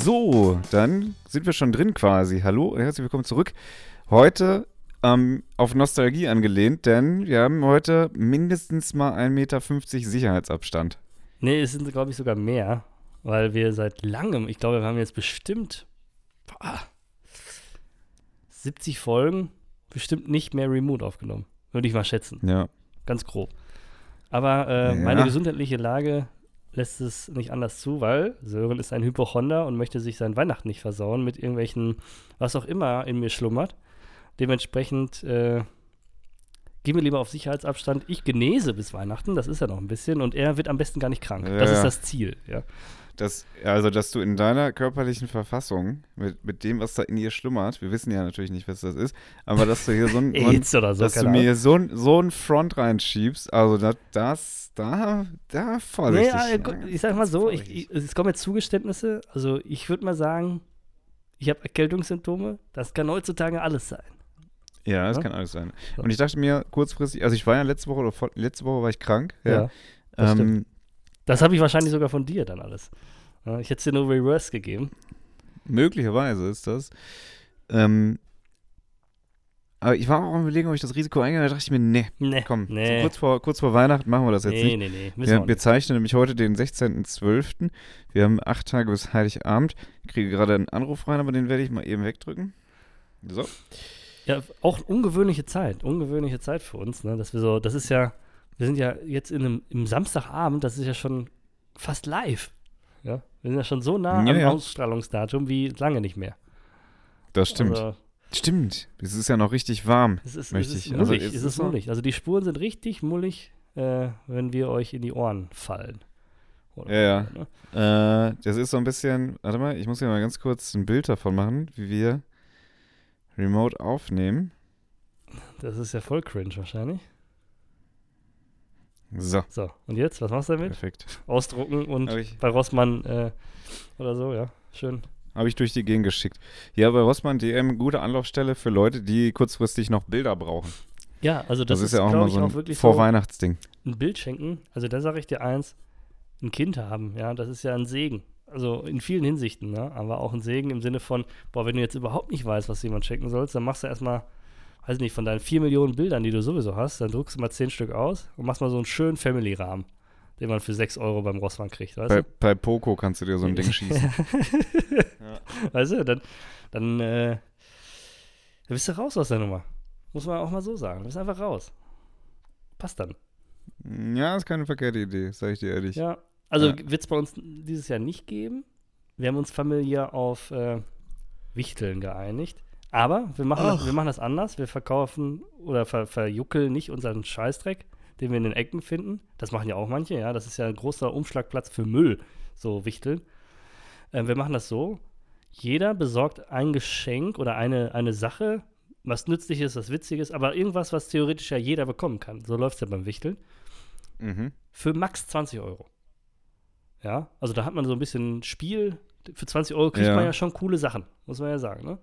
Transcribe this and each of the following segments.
So, dann sind wir schon drin quasi. Hallo, herzlich willkommen zurück. Heute ähm, auf Nostalgie angelehnt, denn wir haben heute mindestens mal 1,50 Meter Sicherheitsabstand. Nee, es sind, glaube ich, sogar mehr, weil wir seit langem, ich glaube, wir haben jetzt bestimmt boah, 70 Folgen, bestimmt nicht mehr Remote aufgenommen. Würde ich mal schätzen. Ja. Ganz grob. Aber äh, Ja. meine gesundheitliche Lage lässt es nicht anders zu, weil Sören ist ein Hypochonder und möchte sich sein Weihnachten nicht versauen mit irgendwelchen, was auch immer in mir schlummert. Dementsprechend äh, gehen wir lieber auf Sicherheitsabstand. Ich genese bis Weihnachten, das ist ja noch ein bisschen, und er wird am besten gar nicht krank. das Ja. ist das Ziel, ja. Das, also, dass du in deiner körperlichen Verfassung, mit, mit dem, was da in dir schlummert, wir wissen ja natürlich nicht, was das ist, aber dass du hier so ein, so AIDS dass du mir so ein, so ein Front reinschiebst, also das, das da, da Nee, vorsichtig. äh, gu- ich sag mal so, ich, ich, es kommen jetzt Zugeständnisse. Also ich würde mal sagen, ich habe Erkältungssymptome. Das kann heutzutage alles sein. Ja, das Ja? kann alles sein. Und ich dachte mir kurzfristig, also ich war ja letzte Woche oder vor, letzte Woche war ich krank. Ja. das ähm, Das habe ich wahrscheinlich sogar von dir dann alles. Ich hätte es dir nur Reverse gegeben. möglicherweise ist das. Ähm, aber ich war auch am überlegen, ob ich das Risiko eingehe. Da dachte ich mir, nee, Nee, komm, nee. so kurz, vor, kurz vor Weihnachten machen wir das jetzt nee, nicht. nee, nee. Müssen wir Wir, wir zeichnen nämlich heute den 16.12. Wir haben acht Tage bis Heiligabend. Ich kriege gerade einen Anruf rein, aber den werde ich mal eben wegdrücken. So. Ja, auch ungewöhnliche Zeit. Ungewöhnliche Zeit für uns, ne? Dass wir so, das ist ja, wir sind ja jetzt in einem, im Samstagabend, das ist ja schon fast live. Ja, wir sind ja schon so nah Ja, am ja. Ausstrahlungsdatum wie lange nicht mehr. Das stimmt. Also, Stimmt. Es ist ja noch richtig warm. Es ist, Möchte es ist ich. Also mullig, es es ist so- mullig. Also die Spuren sind richtig mullig, äh, wenn wir euch in die Ohren fallen. Oder Ja, so, ne? Äh, das ist so ein bisschen, warte mal, ich muss hier mal ganz kurz ein Bild davon machen, wie wir remote aufnehmen. Das ist ja voll cringe wahrscheinlich. So, So, und jetzt, was machst du damit? perfekt. Ausdrucken und Habe bei Rossmann äh, oder so, ja. Schön. hab ich durch die Gegend geschickt. Ja, bei Rossmann DM, gute Anlaufstelle für Leute, die kurzfristig noch Bilder brauchen. Ja, also Das, das, ist ja auch mal so ein wirklich so Vorweihnachtsding. ein Bild schenken. Also da sage ich dir eins, ein Kind haben, ja, das ist ja ein Segen. Also in vielen Hinsichten, ne? aber auch ein Segen im Sinne von, boah, wenn du jetzt überhaupt nicht weißt, was jemand schenken sollst, dann machst du erstmal, weiß nicht, von deinen vier Millionen Bildern, die du sowieso hast, dann druckst du mal zehn Stück aus und machst mal so einen schönen Family-Rahmen, den man für sechs Euro beim Rossmann kriegt, weißt Bei, du? bei Poco kannst du dir so ein Ding schießen. Weißt du, dann, dann, äh, dann bist du raus aus der Nummer. Muss man auch mal so sagen. Du bist einfach raus. Passt dann. Ja, ist keine verkehrte Idee, sag ich dir ehrlich. Ja, also Ja. wird es bei uns dieses Jahr nicht geben. Wir haben uns familiär auf äh, Wichteln geeinigt. Aber wir machen, das, wir machen das anders. Wir verkaufen oder ver, verjuckeln nicht unseren Scheißdreck, den wir in den Ecken finden. Das machen ja auch manche, ja. Das ist ja ein großer Umschlagplatz für Müll, so Wichteln. Ähm, wir machen das so. Jeder besorgt ein Geschenk oder eine, eine Sache, was nützliches, was witziges, aber irgendwas, was theoretisch ja jeder bekommen kann. So läuft es ja beim Wichteln Mhm. für max 20 Euro. Ja, also da hat man so ein bisschen Spiel. Für 20 Euro kriegt Ja. man ja schon coole Sachen, muss man ja sagen. Ne?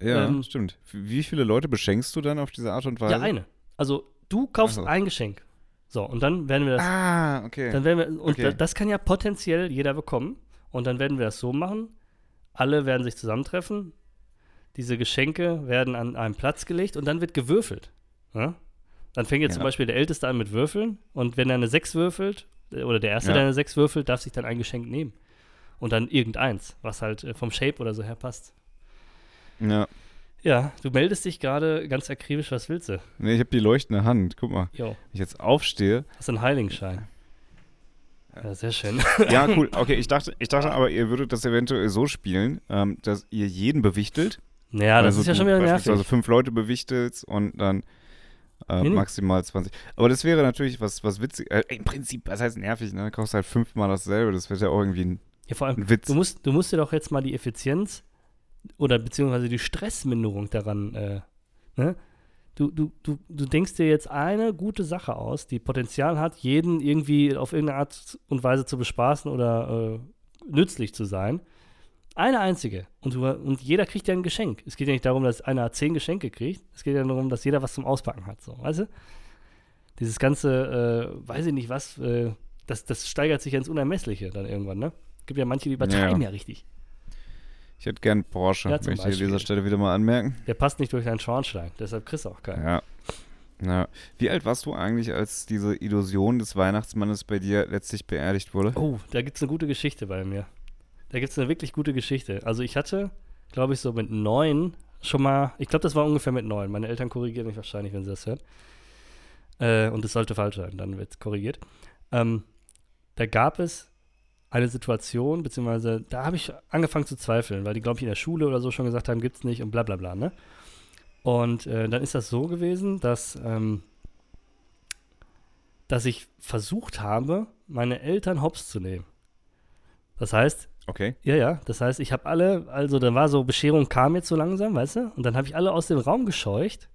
Ja, Ähm, stimmt. Wie viele Leute beschenkst du dann auf diese Art und Weise? Ja, eine. Also du kaufst so. ein Geschenk. So, und dann werden wir das. Ah, okay. Dann werden wir, und Okay. da, das kann ja potenziell jeder bekommen. Und dann werden wir das so machen. Alle werden sich zusammentreffen. Diese Geschenke werden an einen Platz gelegt und dann wird gewürfelt. Ja? Dann fängt jetzt Ja. zum Beispiel der Älteste an mit Würfeln. Und wenn er eine 6 würfelt, oder der Erste, Ja. der eine 6 würfelt, darf sich dann ein Geschenk nehmen. Und dann irgendeins, was halt äh, vom Shape oder so her passt. ja. Ja, du meldest dich gerade ganz akribisch, was willst du? Nee, ich habe die leuchtende Hand. Guck mal, Jo, wenn ich jetzt aufstehe. hast du einen Heiligenschein. Ja, sehr schön. Ja, cool. Okay, ich dachte, ich dachte aber, ihr würdet das eventuell so spielen, ähm, dass ihr jeden bewichtelt. Ja, das Also ist ja schon wieder nervig. fünf Leute bewichtelst und dann äh, Nee, nee. maximal 20. Aber das wäre natürlich was, was witzig. Äh, Im Prinzip, was heißt nervig, ne? Du kaufst halt fünfmal dasselbe. Das wird ja auch irgendwie ein, Ja, vor allem, ein Witz. Du musst, du musst dir doch jetzt mal die Effizienz oder beziehungsweise die Stressminderung daran, äh, ne? Du, du, du, du denkst dir jetzt eine gute Sache aus, die Potenzial hat, jeden irgendwie auf irgendeine Art und Weise zu bespaßen oder äh, nützlich zu sein. Eine einzige. Und, du, und jeder kriegt ja ein Geschenk. Es geht ja nicht darum, dass einer zehn Geschenke kriegt. Es geht ja darum, dass jeder was zum Auspacken hat. So, weißt du? Dieses ganze, äh, weiß ich nicht was, äh, das, das steigert sich ja ins Unermessliche dann irgendwann, ne? Es gibt ja manche, die übertreiben ja, Ja. richtig. Ich hätte gern Porsche, Ja, möchte ich an dieser. Stelle wieder mal anmerken. Der passt nicht durch deinen Schornstein, deshalb kriegst du auch keinen. Ja. ja. Wie alt warst du eigentlich, als diese Illusion des Weihnachtsmannes bei dir letztlich beerdigt wurde? Oh, da gibt es eine gute Geschichte bei mir. Da gibt es eine wirklich gute Geschichte. Also ich hatte, glaube ich, so mit neun schon mal, ich glaube, das war ungefähr mit neun. Meine Eltern korrigieren mich wahrscheinlich, wenn sie das hören. Äh, und es sollte falsch sein, dann wird es korrigiert. Ähm, da gab es eine Situation, beziehungsweise da habe ich angefangen zu zweifeln, weil die, glaube ich, in der Schule oder so schon gesagt haben, gibt es nicht und bla bla bla, ne? Und äh, dann ist das so gewesen, dass, ähm, dass ich versucht habe, meine Eltern hops zu nehmen. Das heißt, Okay. ja, ja, das heißt, ich habe alle, also da war so, Bescherung kam jetzt so langsam, weißt du? Und dann habe ich alle aus dem Raum gescheucht.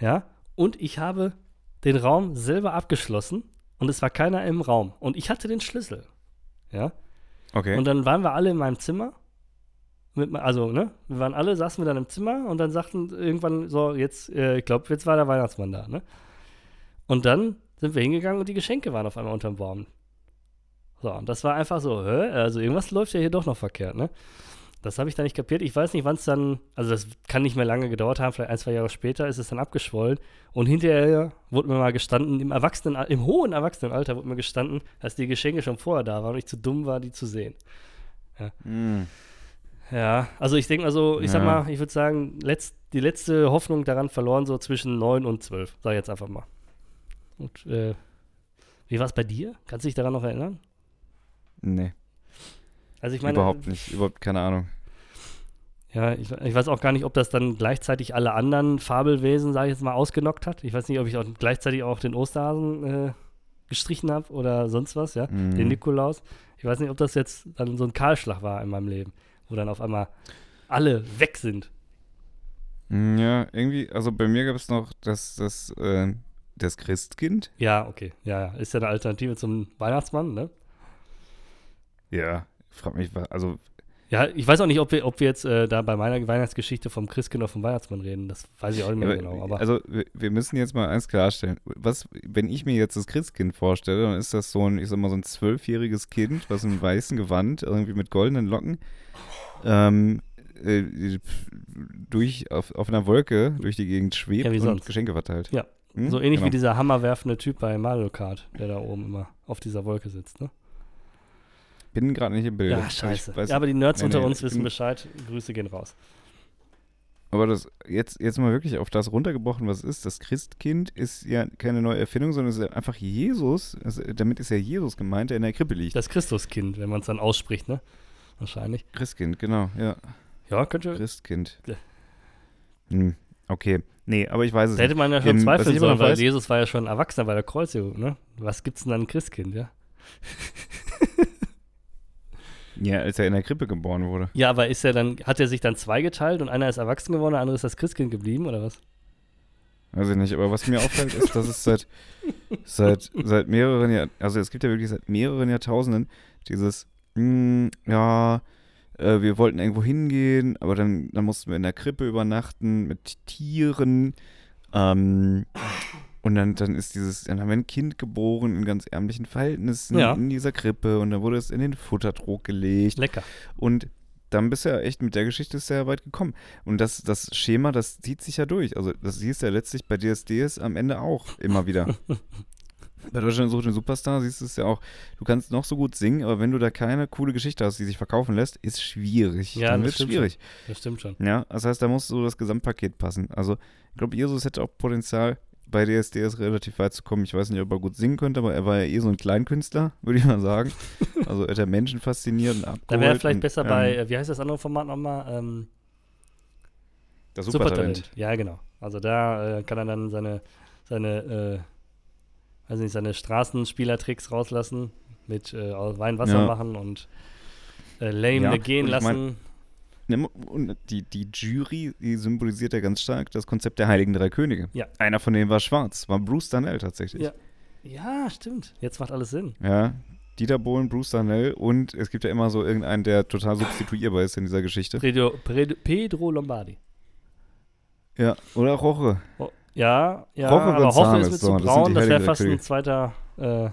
Ja, und ich habe den Raum selber abgeschlossen und es war keiner im Raum. Und ich hatte den Schlüssel. Ja. Okay. Und dann waren wir alle in meinem Zimmer. Mit, also, ne? Wir waren alle, saßen wir dann im Zimmer und dann sagten irgendwann so, jetzt, äh, ich glaube, jetzt war der Weihnachtsmann da, ne? Und dann sind wir hingegangen und die Geschenke waren auf einmal unterm Baum. So, und das war einfach so, hä? Also irgendwas läuft ja hier doch noch verkehrt, ne? Das habe ich dann nicht kapiert. Ich weiß nicht, wann es dann, also das kann nicht mehr lange gedauert haben, vielleicht ein, zwei Jahre später ist es dann abgeschwollen. Und hinterher wurde mir mal gestanden, im Erwachsenen, im hohen Erwachsenenalter wurde mir gestanden, dass die Geschenke schon vorher da waren und ich zu dumm war, die zu sehen. Hm. Ja, also ich denke mal so, ich sag Ja. mal, ich würde sagen, letzt, die letzte Hoffnung daran verloren so zwischen 9 und 12, sag ich jetzt einfach mal. Und äh, wie war es bei dir? Kannst du dich daran noch erinnern? Nee, Also ich meine, überhaupt nicht. Überhaupt keine Ahnung. Ja, ich, ich weiß auch gar nicht, ob das dann gleichzeitig alle anderen Fabelwesen, sage ich jetzt mal, ausgenockt hat. Ich weiß nicht, ob ich auch gleichzeitig auch den Osterhasen äh, gestrichen habe oder sonst was, ja, Mhm. den Nikolaus. Ich weiß nicht, ob das jetzt dann so ein Kahlschlag war in meinem Leben, wo dann auf einmal alle weg sind. Hm, Ja, irgendwie, also bei mir gab es noch das, das, äh, das Christkind. Ja, okay, ja, ist ja eine Alternative zum Weihnachtsmann, ne? Ja, frag mich, also Ja, ich weiß auch nicht, ob wir, ob wir jetzt äh, da bei meiner Weihnachtsgeschichte vom Christkind oder vom Weihnachtsmann reden. Das weiß ich auch nicht mehr Aber, genau. Aber Also, wir, wir müssen jetzt mal eins klarstellen. Was, wenn ich mir jetzt das Christkind vorstelle, dann ist das so ein, ich sag mal, so ein zwölfjähriges Kind, was im weißen Gewand, irgendwie mit goldenen Locken, ähm, äh, durch, auf, auf einer Wolke durch die Gegend schwebt Ja, und sonst. Geschenke verteilt. Ja, Hm? so ähnlich Genau. wie dieser hammerwerfende Typ bei Mario Kart, der da oben immer auf dieser Wolke sitzt, ne? Bin gerade nicht im Bild. Ja, scheiße. Ja, aber die Nerds Nee, unter nee, uns wissen bin- Bescheid. Grüße gehen raus. Aber das jetzt, jetzt mal wirklich auf das runtergebrochen, was ist. Das Christkind ist ja keine neue Erfindung, sondern es ist einfach Jesus. Also, damit ist ja Jesus gemeint, der in der Krippe liegt. Das Christuskind, wenn man es dann ausspricht, ne? Wahrscheinlich. Christkind, genau, ja. Ja, könnte. Christkind. Ja. Hm, okay. Nee, aber ich weiß es Da hätte nicht. man ja schon Ähm, zweifeln sollen, weil weiß- Jesus war ja schon Erwachsener bei der Kreuzigung, ne? Was gibt's denn dann ein Christkind, ja? Ja, als er in der Krippe geboren wurde. Ja, aber ist er dann, hat er sich dann zweigeteilt und einer ist erwachsen geworden, der andere ist das Christkind geblieben, oder was? Weiß ich nicht, aber was mir auffällt, ist, dass es seit, seit, seit mehreren Jahr, also es gibt ja wirklich seit mehreren Jahrtausenden dieses, hm, ja, äh, wir wollten irgendwo hingehen, aber dann, dann mussten wir in der Krippe übernachten mit Tieren. Ähm, und dann, dann ist dieses, dann haben wir ein Kind geboren in ganz ärmlichen Verhältnissen Ja. in dieser Krippe und dann wurde es in den Futtertrog gelegt. Lecker. Und dann bist du ja echt mit der Geschichte sehr weit gekommen. Und das, das Schema, das zieht sich ja durch. Also, das siehst du ja letztlich bei DSDS am Ende auch immer wieder. bei Deutschland sucht den Superstar siehst du es ja auch. Du kannst noch so gut singen, aber wenn du da keine coole Geschichte hast, die sich verkaufen lässt, ist schwierig. Ja, dann das wird stimmt schwierig. Das stimmt schon. Ja, das heißt, da muss so das Gesamtpaket passen. Also, ich glaube, Jesus hätte auch Potenzial, bei DSDS relativ weit zu kommen. Ich weiß nicht, ob er gut singen könnte, aber er war ja eh so ein Kleinkünstler, würde ich mal sagen. Also, er hat ja Menschen fasziniert und abgeholt. Da wäre er vielleicht und, besser ähm, bei, äh, wie heißt das andere Format nochmal? Ähm, Das Supertalent. Supertalent. Ja, genau. Also da äh, kann er dann seine, seine, äh, weiß nicht, seine Straßenspielertricks rauslassen, mit äh, Wein Wasser Ja. machen und äh, Lame Ja, gehen ich mein- lassen. Ne, Und die, die Jury, die symbolisiert ja ganz stark das Konzept der Heiligen Drei Könige. Ja. Einer von denen war schwarz, war Bruce Darnell tatsächlich. Ja. ja, stimmt. Jetzt macht alles Sinn. Ja, Dieter Bohlen, Bruce Darnell und es gibt ja immer so irgendeinen, der total substituierbar ist in dieser Geschichte. Pedro, Pedro, Lombardi. Ja, oder Roche. Oh, ja, ja, Roche aber Hoche González, ist mit so, das sind braun, die das wäre fast ein zweiter, äh,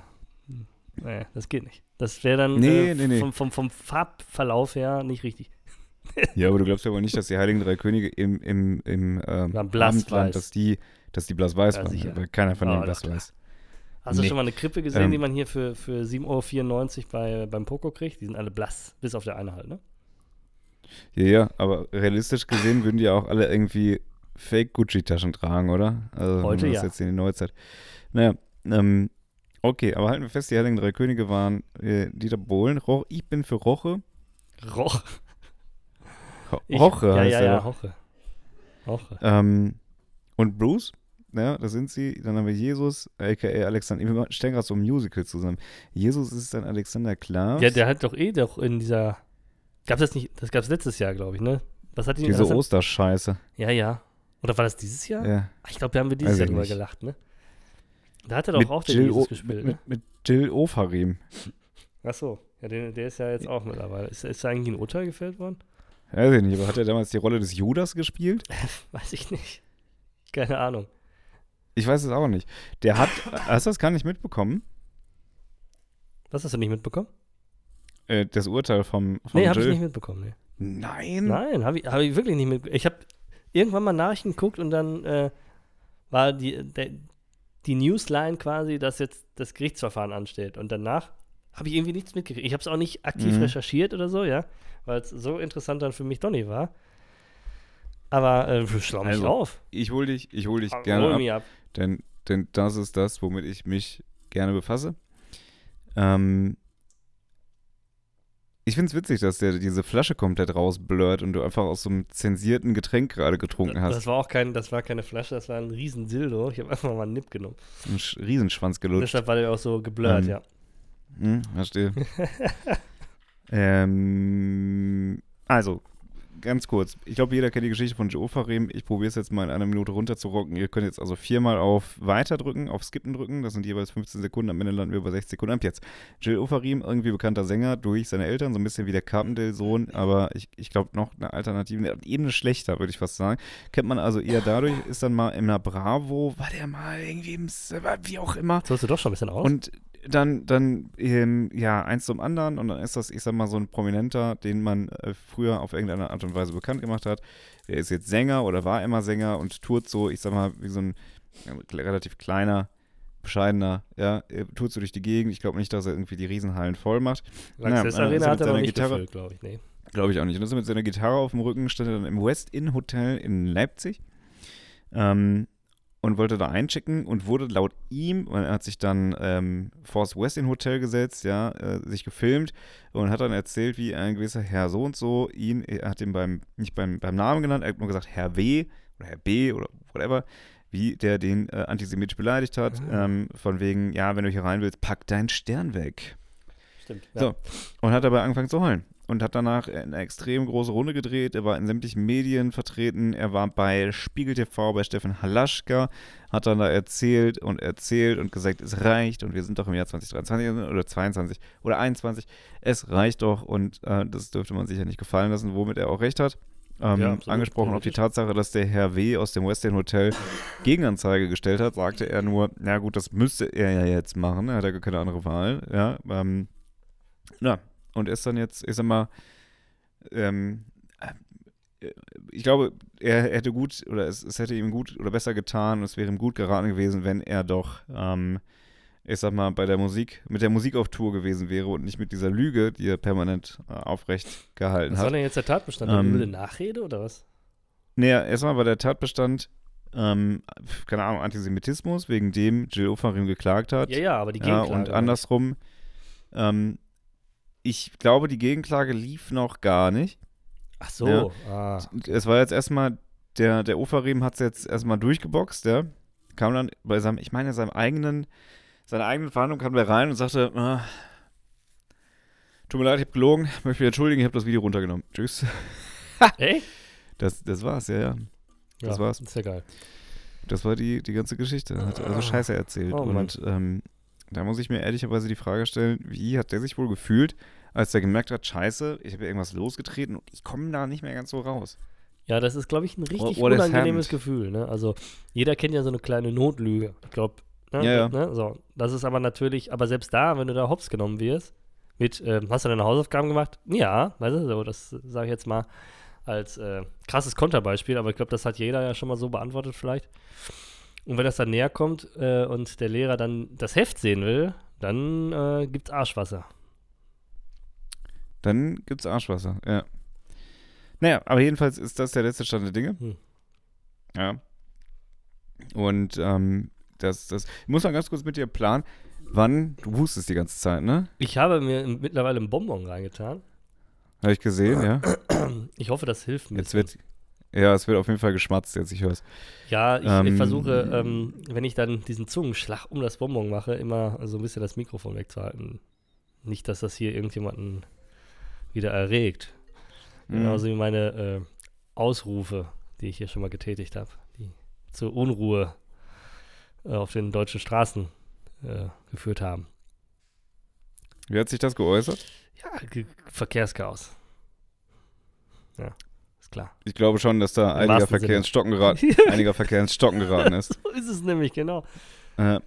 nee, das geht nicht. Das wäre dann Nee, äh, nee, nee. Vom, vom, vom Farbverlauf her nicht richtig. Ja, aber du glaubst ja wohl nicht, dass die Heiligen Drei Könige im, im, im ähm, blass Abendland, weiß. dass die, dass die blass-weiß Ja, waren, sicher. weil keiner von denen doch, blass weiß. Hast du Nee. schon mal eine Krippe gesehen, Ähm. die man hier für, für 7,94 Euro bei, beim Poco kriegt? Die sind alle blass, bis auf der eine halt, ne? Ja, ja, aber realistisch gesehen würden die ja auch alle irgendwie Fake-Gucci-Taschen tragen, oder? Also Heute das ja. jetzt in die Neuzeit. Naja, ähm, okay, aber halten wir fest, die Heiligen Drei Könige waren äh, Dieter Bohlen, Roch, ich bin für Roche. Roch. Ich- Roche ja, heißt ja, ja, doch. Roche. Roche. Ähm, und Bruce, ja, das sind sie. Dann haben wir Jesus, a.k.a. Alexander. Wir stellen gerade so ein Musical zusammen. Jesus ist dann Alexander Klaas. Ja, der hat doch eh doch in dieser. Gab's das nicht? Das gab's letztes Jahr, glaube ich, ne? Was hat die Diese was Osterscheiße. Ja, ja. Oder war das dieses Jahr? Ja. Ach, Ich glaube, da haben wir dieses Weiß Jahr drüber gelacht, ne? Da hat er doch Mit auch den Jill Jesus O- gespielt, mit, ne? mit Jill Ofarim. Ach so. Ja, der, der ist ja jetzt auch mittlerweile. Ist, ist da eigentlich ein Urteil gefällt worden? Weiß ich nicht, aber hat er damals die Rolle des Judas gespielt? Weiß ich nicht. Keine Ahnung. Ich weiß es auch nicht. Der hat, hast du das gar nicht mitbekommen? Was hast du nicht mitbekommen? Äh, das Urteil vom, vom Nee, habe ich nicht mitbekommen, nee. Nein. Nein, habe ich, hab ich wirklich nicht mitbekommen. Ich habe irgendwann mal Nachrichten geguckt und dann äh, war die, der, die Newsline quasi, dass jetzt das Gerichtsverfahren ansteht. Und danach habe ich irgendwie nichts mitgekriegt. Ich habe es auch nicht aktiv Mhm. recherchiert oder so, ja, weil es so interessant dann für mich doch nicht war. Aber äh, schlau mich Also, drauf. Ich hol dich, ich hol dich Hol gerne ab, mich ab. denn, denn das ist das, womit ich mich gerne befasse. Ähm, ich finde es witzig, dass der diese Flasche komplett rausblurrt und du einfach aus so einem zensierten Getränk gerade getrunken hast. Das war auch kein, das war keine Flasche, das war ein riesen Dildo. Ich habe einfach mal einen Nipp genommen. Sch- Riesenschwanz gelutscht. Deshalb war der auch so geblurrt, Ähm, ja. Hm, verstehe. ähm, also, ganz kurz. Ich glaube, jeder kennt die Geschichte von Joe Farim. Ich probiere es jetzt mal in einer Minute runterzurocken. Ihr könnt jetzt also viermal auf Weiter drücken, auf Skippen drücken. Das sind jeweils 15 Sekunden. Am Ende landen wir bei 60 Sekunden. Ab jetzt. Jill Ofarim, irgendwie bekannter Sänger durch seine Eltern, so ein bisschen wie der Carpendale-Sohn, aber ich, ich glaube noch eine Alternative, eine Ebene schlechter, würde ich fast sagen. Kennt man also eher dadurch, ist dann mal in einer Bravo, war der mal irgendwie im, wie auch immer. So hast du doch schon ein bisschen aus. Und dann, dann ähm, ja, eins zum anderen und dann ist das, ich sag mal, so ein Prominenter, den man äh, früher auf irgendeine Art und Weise bekannt gemacht hat. Der ist jetzt Sänger oder war immer Sänger und tourt so, ich sag mal, wie so ein äh, relativ kleiner, bescheidener, ja, er tourt so durch die Gegend. Ich glaube nicht, dass er irgendwie die Riesenhallen voll macht. Lanxess Ja, Arena hat er noch nicht Gitarre- glaube ich. Nee. Glaube ich auch nicht. Und das mit seiner Gitarre auf dem Rücken stand er dann im West Inn Hotel in Leipzig ähm, und wollte da einchecken und wurde laut ihm, und er hat sich dann ähm, West Inn Hotel gesetzt, ja, äh, sich gefilmt und hat dann erzählt, wie ein gewisser Herr so und so ihn, er hat ihn beim, nicht beim, beim Namen genannt, er hat nur gesagt Herr W. oder Herr B. oder whatever, wie der den äh, antisemitisch beleidigt hat, Ah. ähm, von wegen, ja, wenn du hier rein willst, pack deinen Stern weg. Stimmt. So. Und hat dabei angefangen zu heulen. Und hat danach eine extrem große Runde gedreht. Er war in sämtlichen Medien vertreten. Er war bei Spiegel TV, bei Stefan Halaschka. Hat dann da erzählt und erzählt und gesagt, es reicht. Und wir sind doch im Jahr 2023 oder 22 oder 21. Es reicht doch. Und äh, das dürfte man sich ja nicht gefallen lassen, womit er auch recht hat. Ähm, Ja, absolut. angesprochen auf die. Tatsache, dass der Herr W. aus dem West End Hotel Gegenanzeige gestellt hat, sagte er nur, na gut, das müsste er ja jetzt machen. Er hat ja gar keine andere Wahl. Ja, ähm, na, und ist dann jetzt, ich sag mal, ähm, äh, ich glaube, er hätte gut oder es, es hätte ihm gut oder besser getan und es wäre ihm gut geraten gewesen, wenn er doch, ähm, ich sag mal, bei der Musik, mit der Musik auf Tour gewesen wäre und nicht mit dieser Lüge, die er permanent äh, aufrecht gehalten Was hat. war denn jetzt der Tatbestand? Ähm, Ähm, üble Nachrede oder was? Naja, erstmal war der Tatbestand, ähm, keine Ahnung, Antisemitismus, wegen dem Jill Ofarim geklagt hat. Ja, ja, aber die Ja, Gegenklage. und andersrum, ähm, ich glaube, die Gegenklage lief noch gar nicht. Ach so. Ja. Ah. Es war jetzt erstmal, der, der Ofarim hat es jetzt erstmal durchgeboxt, ja. Kam dann bei seinem, ich meine, seinem eigenen, seiner eigenen Verhandlung kam der rein und sagte, ah, tut mir leid, ich habe gelogen, möchte mich entschuldigen, ich habe das Video runtergenommen. Tschüss. Echt? Das, das war's, ja, ja. Das ja, war's. Ist ja geil. Das war die, die ganze Geschichte. Hat also Scheiße erzählt. Oh und ähm, da muss ich mir ehrlicherweise die Frage stellen, wie hat der sich wohl gefühlt, als er gemerkt hat, Scheiße, ich habe irgendwas losgetreten und ich komme da nicht mehr ganz so raus. Ja, das ist, glaube ich, ein richtig what has unangenehmes? Gefühl. Ne? Also, jeder kennt ja so eine kleine Notlüge. Ich glaube, ne? Ja, ja. Ne? So, das ist aber natürlich, aber selbst da, wenn du da hops genommen wirst, Mit, ähm, hast du deine Hausaufgaben gemacht? Ja, weißt du, so, das sage ich jetzt mal als äh, krasses Konterbeispiel, aber ich glaube, das hat jeder ja schon mal so beantwortet vielleicht. Und wenn das dann näher kommt äh, und der Lehrer dann das Heft sehen will, dann äh, gibt's Arschwasser. Dann gibt's Arschwasser, ja. Naja, aber jedenfalls ist das der letzte Stand der Dinge. Hm. Ja. Und ähm, das, das, ich muss mal ganz kurz mit dir planen, wann, du hustest die ganze Zeit, ne? Ich habe mir mittlerweile einen Bonbon reingetan. Habe ich gesehen, ja. Ich hoffe, das hilft mir. Jetzt wird, ja, es wird auf jeden Fall geschmatzt, jetzt ich höre es. Ja, ich, Ähm, ich versuche, ähm, wenn ich dann diesen Zungenschlag um das Bonbon mache, immer so ein bisschen das Mikrofon wegzuhalten. Nicht, dass das hier irgendjemanden wieder erregt. Mhm. Genauso wie meine äh, Ausrufe, die ich hier schon mal getätigt habe, die zur Unruhe äh, auf den deutschen Straßen äh, geführt haben. Wie hat sich das geäußert? Ja, Ge Verkehrschaos. Ja, ist klar. Ich glaube schon, dass da einiger Verkehr Sinne. ins Stocken geraten, einiger Verkehr ins Stocken geraten ist. So ist es nämlich, genau. Äh,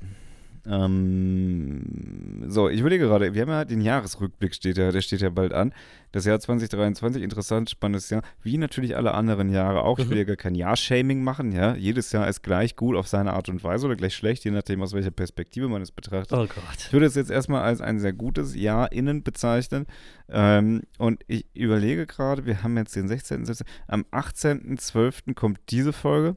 ähm, so, ich überlege gerade, wir haben ja den Jahresrückblick, steht ja, der steht ja bald an. Das Jahr 2023, interessant, spannendes Jahr, wie natürlich alle anderen Jahre auch. Ich will Mhm. ja gar kein Jahr-Shaming machen, ja. Jedes Jahr ist gleich gut auf seine Art und Weise oder gleich schlecht, je nachdem, aus welcher Perspektive man es betrachtet. Oh Ich Gott. würde es jetzt erstmal als ein sehr gutes Jahr innen bezeichnen. Ähm, und ich überlege gerade, wir haben jetzt den 16. 17. Am 18.12. kommt diese Folge.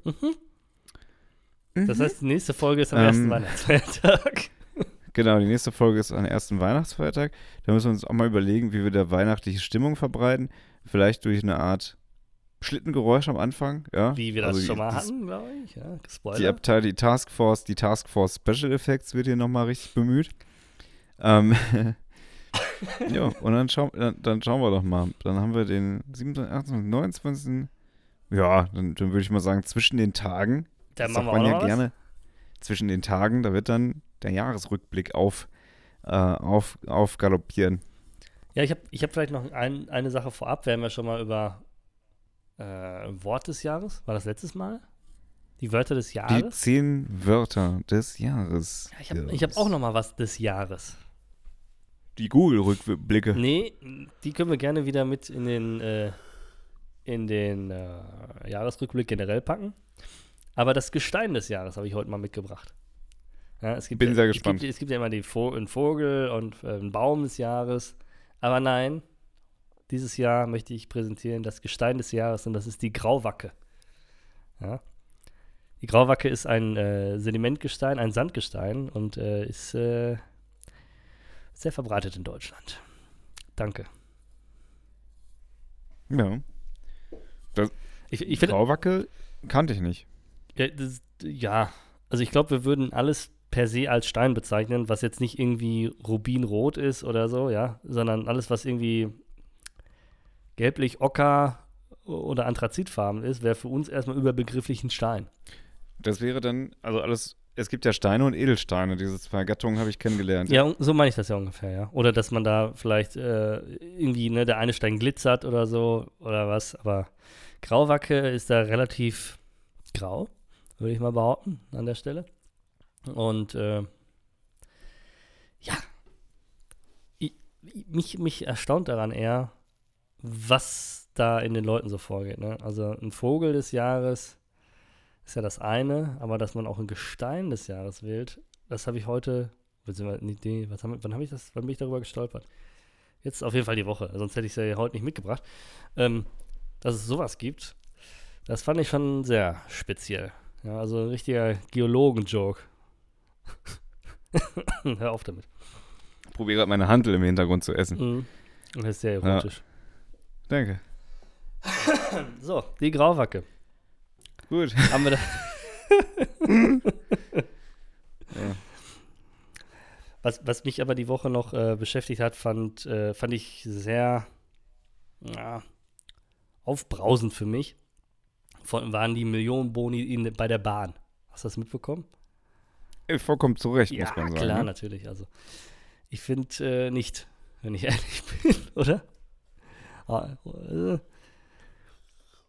Das heißt, die nächste Folge ist am Ähm, ersten Weihnachtsfeiertag. Genau, die nächste Folge ist am ersten Weihnachtsfeiertag. Da müssen wir uns auch mal überlegen, wie wir da weihnachtliche Stimmung verbreiten. Vielleicht durch eine Art Schlittengeräusch am Anfang, ja. Wie wir das Also schon mal das- hatten, glaube ich. Ja, Die. Abteilung, die Taskforce, die Taskforce Special Effects wird hier nochmal richtig bemüht. Ähm, ja, und dann, schau, dann, dann schauen wir doch mal. Dann haben wir den 27, 28, 29. Ja, dann, dann würde ich mal sagen, zwischen den Tagen. Dann das machen wir man ja was. gerne. Zwischen den Tagen, da wird dann der Jahresrückblick auf, äh, auf, aufgaloppieren. Ja, ich habe ich hab vielleicht noch ein, eine Sache vorab. Wir haben ja schon mal über äh, Wort des Jahres. War das letztes Mal? Die Wörter des Die Jahres? zehn Wörter des Jahres. Ja, ich habe hab auch noch mal was des Jahres. Die Google-Rückblicke. Nee, die können wir gerne wieder mit in den, äh, in den äh, Jahresrückblick generell packen. Aber das Gestein des Jahres habe ich heute mal mitgebracht. Ja, es gibt Bin ja, sehr es gespannt. Gibt, es gibt ja immer Vo einen Vogel und äh, einen Baum des Jahres. Aber nein, dieses Jahr möchte ich präsentieren das Gestein des Jahres und das ist die Grauwacke. Ja. Die Grauwacke ist ein äh, Sedimentgestein, ein Sandgestein und äh, ist äh, sehr verbreitet in Deutschland. Danke. Ja. Ich, ich finde, Grauwacke kannte ich nicht. Ja, das, ja, also ich glaube, wir würden alles per se als Stein bezeichnen, was jetzt nicht irgendwie rubinrot ist oder so, ja, sondern alles, was irgendwie gelblich, ocker oder anthrazitfarben ist, wäre für uns erstmal überbegrifflich ein Stein. Das wäre dann, also alles, es gibt ja Steine und Edelsteine. Diese zwei Gattungen habe ich kennengelernt. Ja, so meine ich das ja ungefähr, ja. Oder dass man da vielleicht äh, irgendwie, ne, der eine Stein glitzert oder so oder was, aber Grauwacke ist da relativ grau, würde ich mal behaupten, an der Stelle. Und äh, ja, ich, mich, mich erstaunt daran eher, was da in den Leuten so vorgeht. Ne? Also ein Vogel des Jahres ist ja das eine, aber dass man auch ein Gestein des Jahres wählt, das habe ich heute, nee, was haben, wann habe ich das, wann bin ich darüber gestolpert? Jetzt auf jeden Fall die Woche, sonst hätte ich es ja heute nicht mitgebracht. Ähm, dass es sowas gibt, das fand ich schon sehr speziell. Ja, also ein richtiger Geologen-Joke. Hör auf damit. Ich probiere gerade meine Handel im Hintergrund zu essen. Mhm. Das ist sehr erotisch. Danke. So, die Grauwacke. Gut. Haben wir da. Ja. Was, was mich aber die Woche noch äh, beschäftigt hat, fand, äh, fand ich sehr ja, aufbrausend für mich. Von, waren die Millionenboni in, bei der Bahn. Hast du das mitbekommen? Vollkommen zu Recht, Ja, muss man sagen. klar, ne? natürlich. Also, ich finde äh, nicht, wenn ich ehrlich bin, oder? Ah, äh,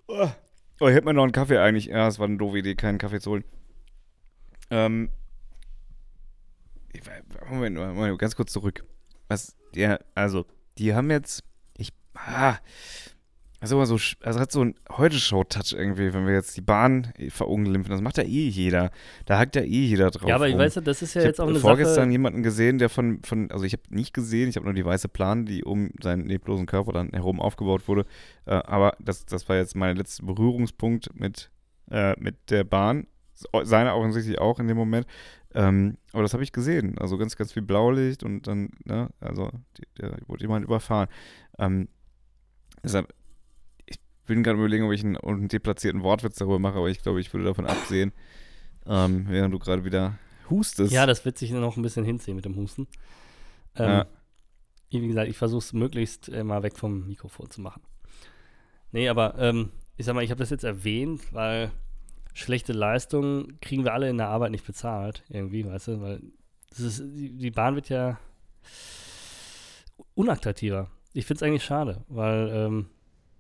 Oh, ich hätte mir noch einen Kaffee eigentlich. Ja, es war eine doofe Idee, keinen Kaffee zu holen. Ähm. ich- Moment, Moment, ganz kurz zurück. Was, der, also, die haben jetzt, ich, ah, also so, also hat so ein Heute-Show-Touch irgendwie, wenn wir jetzt die Bahn verunglimpfen. Das macht ja eh jeder. Da hackt ja eh jeder drauf. Ja, aber ich rum. weiß, das ist ja ich jetzt auch habe eine vorgestern Sache. jemanden gesehen, der von, von also ich habe nicht gesehen, ich habe nur die weiße Plan, die um seinen leblosen Körper dann herum aufgebaut wurde. Äh, aber das, das war jetzt mein letzter Berührungspunkt mit, äh, mit der Bahn. Seine offensichtlich auch in dem Moment. Ähm, aber das habe ich gesehen. Also ganz, ganz viel Blaulicht und dann, ne, also die, der wurde jemand überfahren. Ähm, deshalb, bin gerade überlegen, ob ich einen, einen deplatzierten Wortwitz darüber mache, aber ich glaube, ich würde davon absehen, ähm, während du gerade wieder hustest. Ja, das wird sich noch ein bisschen hinziehen mit dem Husten. Ähm, Ja. Wie gesagt, ich versuche es möglichst äh, mal weg vom Mikrofon zu machen. Nee, aber ähm, ich sag mal, ich habe das jetzt erwähnt, weil schlechte Leistungen kriegen wir alle in der Arbeit nicht bezahlt, irgendwie, weißt du, weil ist, die, die Bahn wird ja unattraktiver. Ich finde es eigentlich schade, weil, ähm,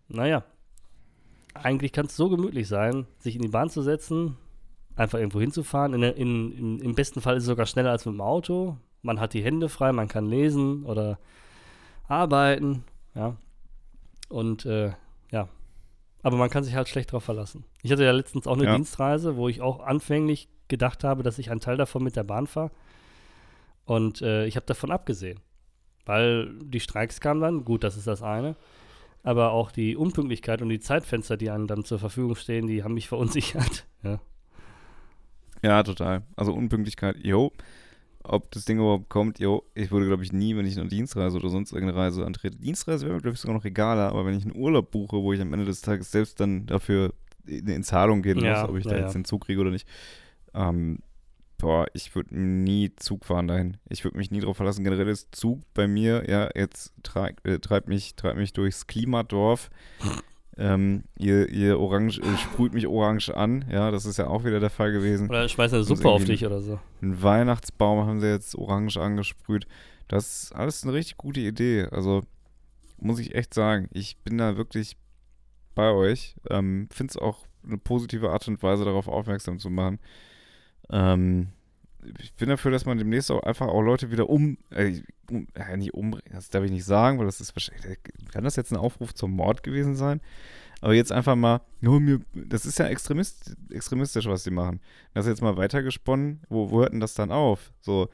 naja, eigentlich kann es so gemütlich sein, sich in die Bahn zu setzen, einfach irgendwo hinzufahren. In, in, in, Im besten Fall ist es sogar schneller als mit dem Auto. Man hat die Hände frei, man kann lesen oder arbeiten, ja. Und äh, ja, aber man kann sich halt schlecht drauf verlassen. Ich hatte ja letztens auch eine Ja. Dienstreise, wo ich auch anfänglich gedacht habe, dass ich einen Teil davon mit der Bahn fahre. Und äh, ich habe davon abgesehen. Weil die Streiks kamen dann, gut, das ist das eine. Aber auch die Unpünktlichkeit und die Zeitfenster, die einem dann zur Verfügung stehen, die haben mich verunsichert. Ja. Ja, total. Also Unpünktlichkeit, jo. Ob das Ding überhaupt kommt, jo. Ich würde, glaube ich, nie, wenn ich eine Dienstreise oder sonst irgendeine Reise antrete. Dienstreise wäre mir, glaube ich, sogar noch egaler, aber wenn ich einen Urlaub buche, wo ich am Ende des Tages selbst dann dafür in, Zahlung gehen Ja, muss, ob ich da ja, jetzt ja. den Zug kriege oder nicht, ähm, boah, ich würde nie Zug fahren dahin. Ich würde mich nie drauf verlassen. Generell ist Zug bei mir, ja, jetzt treib, äh, treibt mich, treibt mich durchs Klimadorf. Ähm, ihr, ihr Orange, äh, sprüht mich orange an, ja, das ist ja auch wieder der Fall gewesen. Oder schmeiß eine Suppe auf dich oder so. Einen Weihnachtsbaum haben sie jetzt orange angesprüht. Das ist alles eine richtig gute Idee. Also muss ich echt sagen, ich bin da wirklich bei euch. Ähm, Finde es auch eine positive Art und Weise, darauf aufmerksam zu machen. Ähm, ich bin dafür, dass man demnächst auch einfach auch Leute wieder um, äh, um äh, nicht umbringen, das darf ich nicht sagen, weil das ist wahrscheinlich, kann das jetzt ein Aufruf zum Mord gewesen sein? Aber jetzt einfach mal, nur mir, das ist ja extremist, extremistisch, was die machen. Das ist jetzt mal weitergesponnen. Wo, wo hört denn das dann auf? So,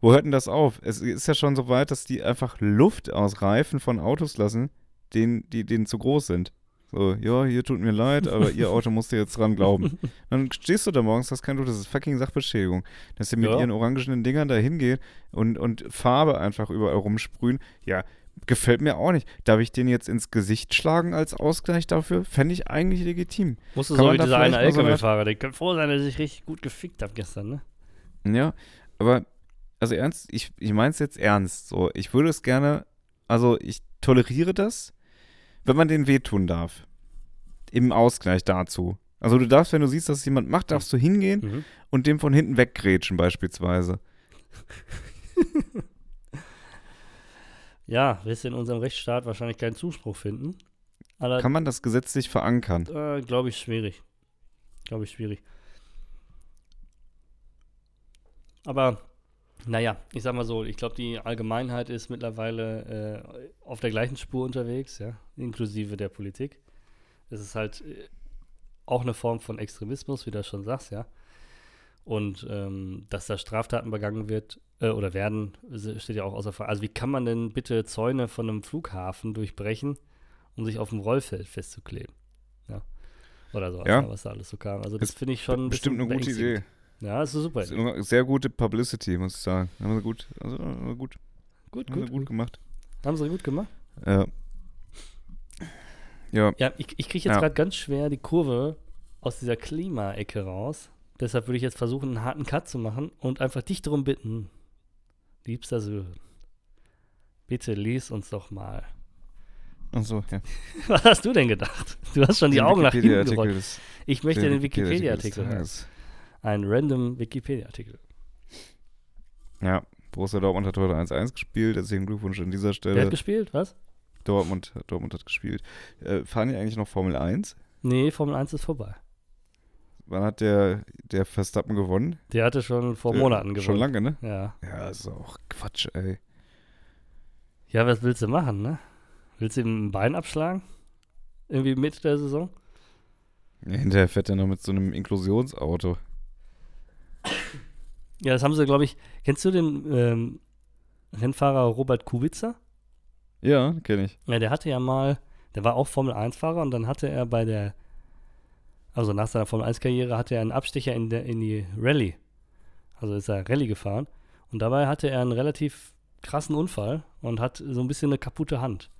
wo hört denn das auf? Es ist ja schon so weit, dass die einfach Luft aus Reifen von Autos lassen, denen, die denen zu groß sind. So, ja, hier tut mir leid, aber ihr Auto musst du jetzt dran glauben. Dann stehst du da morgens, hast kein Blut, das ist fucking Sachbeschädigung. Dass sie mit Ja. ihren orangenen Dingern da hingehen und, und Farbe einfach überall rumsprühen. Ja, gefällt mir auch nicht. Darf ich den jetzt ins Gesicht schlagen als Ausgleich dafür? Fände ich eigentlich legitim. Musst du so wie dieser eine- LKW-Fahrer, der kann froh sein, dass ich richtig gut gefickt habe gestern, ne? Ja, aber also ernst, ich, ich meine es jetzt ernst. So, ich würde es gerne, also ich toleriere das, wenn man den wehtun darf. Im Ausgleich dazu. Also du darfst, wenn du siehst, dass es jemand macht, darfst du hingehen Mhm. und dem von hinten weggrätschen beispielsweise. Ja, wirst du in unserem Rechtsstaat wahrscheinlich keinen Zuspruch finden. Aber Kann man das gesetzlich verankern? äh, glaube ich schwierig. Glaube ich schwierig. Aber naja, ich sag mal so, ich glaube, die Allgemeinheit ist mittlerweile äh, auf der gleichen Spur unterwegs, ja, inklusive der Politik. Es ist halt äh, auch eine Form von Extremismus, wie du schon sagst, ja. Und ähm, dass da Straftaten begangen wird äh, oder werden, steht ja auch außer Frage. Also wie kann man denn bitte Zäune von einem Flughafen durchbrechen, um sich auf dem Rollfeld festzukleben? Ja. Oder so, Ja. was da alles so kam. Also das finde ich schon Bestimmt eine gute. Idee. Ja, das ist super. Das ist sehr gute Publicity, muss ich sagen. Haben sie gut, also gut, Gut, haben sie gut, gut gemacht. Haben sie gut gemacht. Ja. Ja, Ja, ich, ich kriege jetzt Ja. gerade ganz schwer die Kurve aus dieser Klimaecke raus. Deshalb würde ich jetzt versuchen, einen harten Cut zu machen und einfach dich darum bitten, liebster Sören, bitte lies uns doch mal. achso, ja. Was hast du denn gedacht? Du hast schon die Den Augen nach hinten gerollt. Ich möchte den Wikipedia-Artikel des Einen random Wikipedia-Artikel. Ja, Borussia Dortmund hat heute 1-1 gespielt. Herzlichen Glückwunsch an dieser Wer Stelle. hat gespielt? Was? Dortmund, Dortmund hat gespielt. Äh, fahren die eigentlich noch Formel 1? Nee, Formel 1 ist vorbei. Wann hat der, der Verstappen gewonnen? Der hatte schon vor Der- Monaten gewonnen. Schon lange, ne? Ja. Ja, ist auch Quatsch, ey. Ja, was willst du machen, ne? Willst du ihm ein Bein abschlagen? Irgendwie Mitte der Saison? Ja, hinterher fährt er noch mit so einem Inklusionsauto. Ja, das haben sie, glaube ich. Kennst du den ähm, Rennfahrer Robert Kubica? Ja, kenne ich. Ja, der hatte ja mal, der war auch Formel-1-Fahrer und dann hatte er bei der, also nach seiner Formel-1-Karriere hatte er einen Abstecher in, der, in die Rallye. Also ist er Rallye gefahren. Und dabei hatte er einen relativ krassen Unfall und hat so ein bisschen eine kaputte Hand.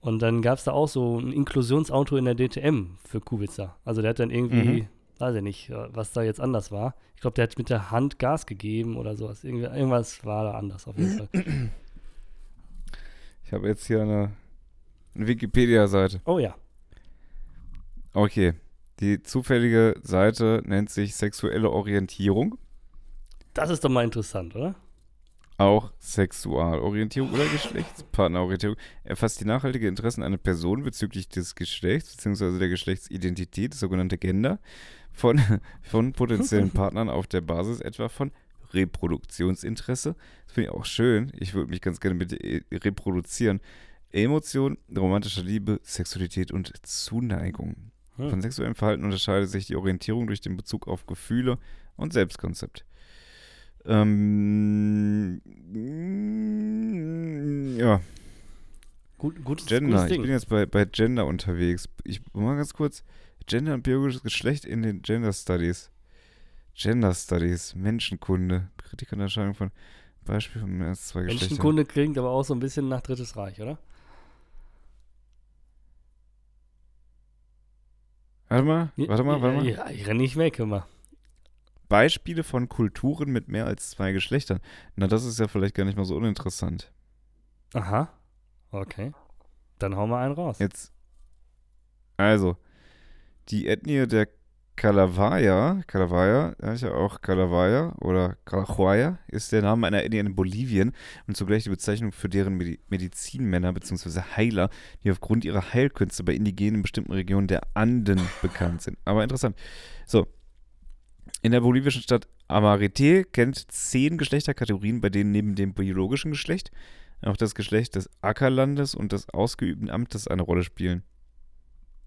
Und dann gab es da auch so ein Inklusionsauto in der DTM für Kubica. Also der hat dann irgendwie, Mhm. Weiß ich nicht, was da jetzt anders war. Ich glaube, der hat mit der Hand Gas gegeben oder sowas. Irgendwas war da anders auf jeden Fall. Ich habe jetzt hier eine, eine Wikipedia-Seite. Oh ja. Okay. Die zufällige Seite nennt sich sexuelle Orientierung. Das ist doch mal interessant, oder? Auch Sexualorientierung oder Geschlechtspartnerorientierung erfasst die nachhaltige Interessen einer Person bezüglich des Geschlechts bzw. der Geschlechtsidentität, das sogenannte Gender, von, von potenziellen Partnern auf der Basis etwa von Reproduktionsinteresse. Das finde ich auch schön. Ich würde mich ganz gerne mit äh, reproduzieren. Emotion, romantischer Liebe, Sexualität und Zuneigung. Hm. Von sexuellem Verhalten unterscheidet sich die Orientierung durch den Bezug auf Gefühle und Selbstkonzept. Ähm, ja, Gut, gutes, Gender. gutes Ich bin jetzt bei, bei Gender unterwegs. Ich mal ganz kurz. Gender und biologisches Geschlecht in den Gender Studies. Gender Studies, Menschenkunde, Kritik der Erscheinung von Beispiel von mehr als zwei Geschlechtern. Menschenkunde klingt aber auch so ein bisschen nach Drittes Reich, oder? Warte mal, warte mal, warte mal. Ja, ich renne nicht weg, immer. Beispiele von Kulturen mit mehr als zwei Geschlechtern. Na, das ist ja vielleicht gar nicht mal so uninteressant. Aha. Okay. Dann hauen wir einen raus. Jetzt, also, die Ethnie der Kalawaya, Kalawaya, ja, ist ja auch Kalawaya oder Kalachuaya, ist der Name einer Ethnie in Bolivien und zugleich die Bezeichnung für deren Medi Medizinmänner bzw. Heiler, die aufgrund ihrer Heilkünste bei Indigenen in bestimmten Regionen der Anden bekannt sind. Aber interessant. So, in der bolivischen Stadt Amarete kennt zehn Geschlechterkategorien, bei denen neben dem biologischen Geschlecht auch das Geschlecht des Ackerlandes und des ausgeübten Amtes eine Rolle spielen.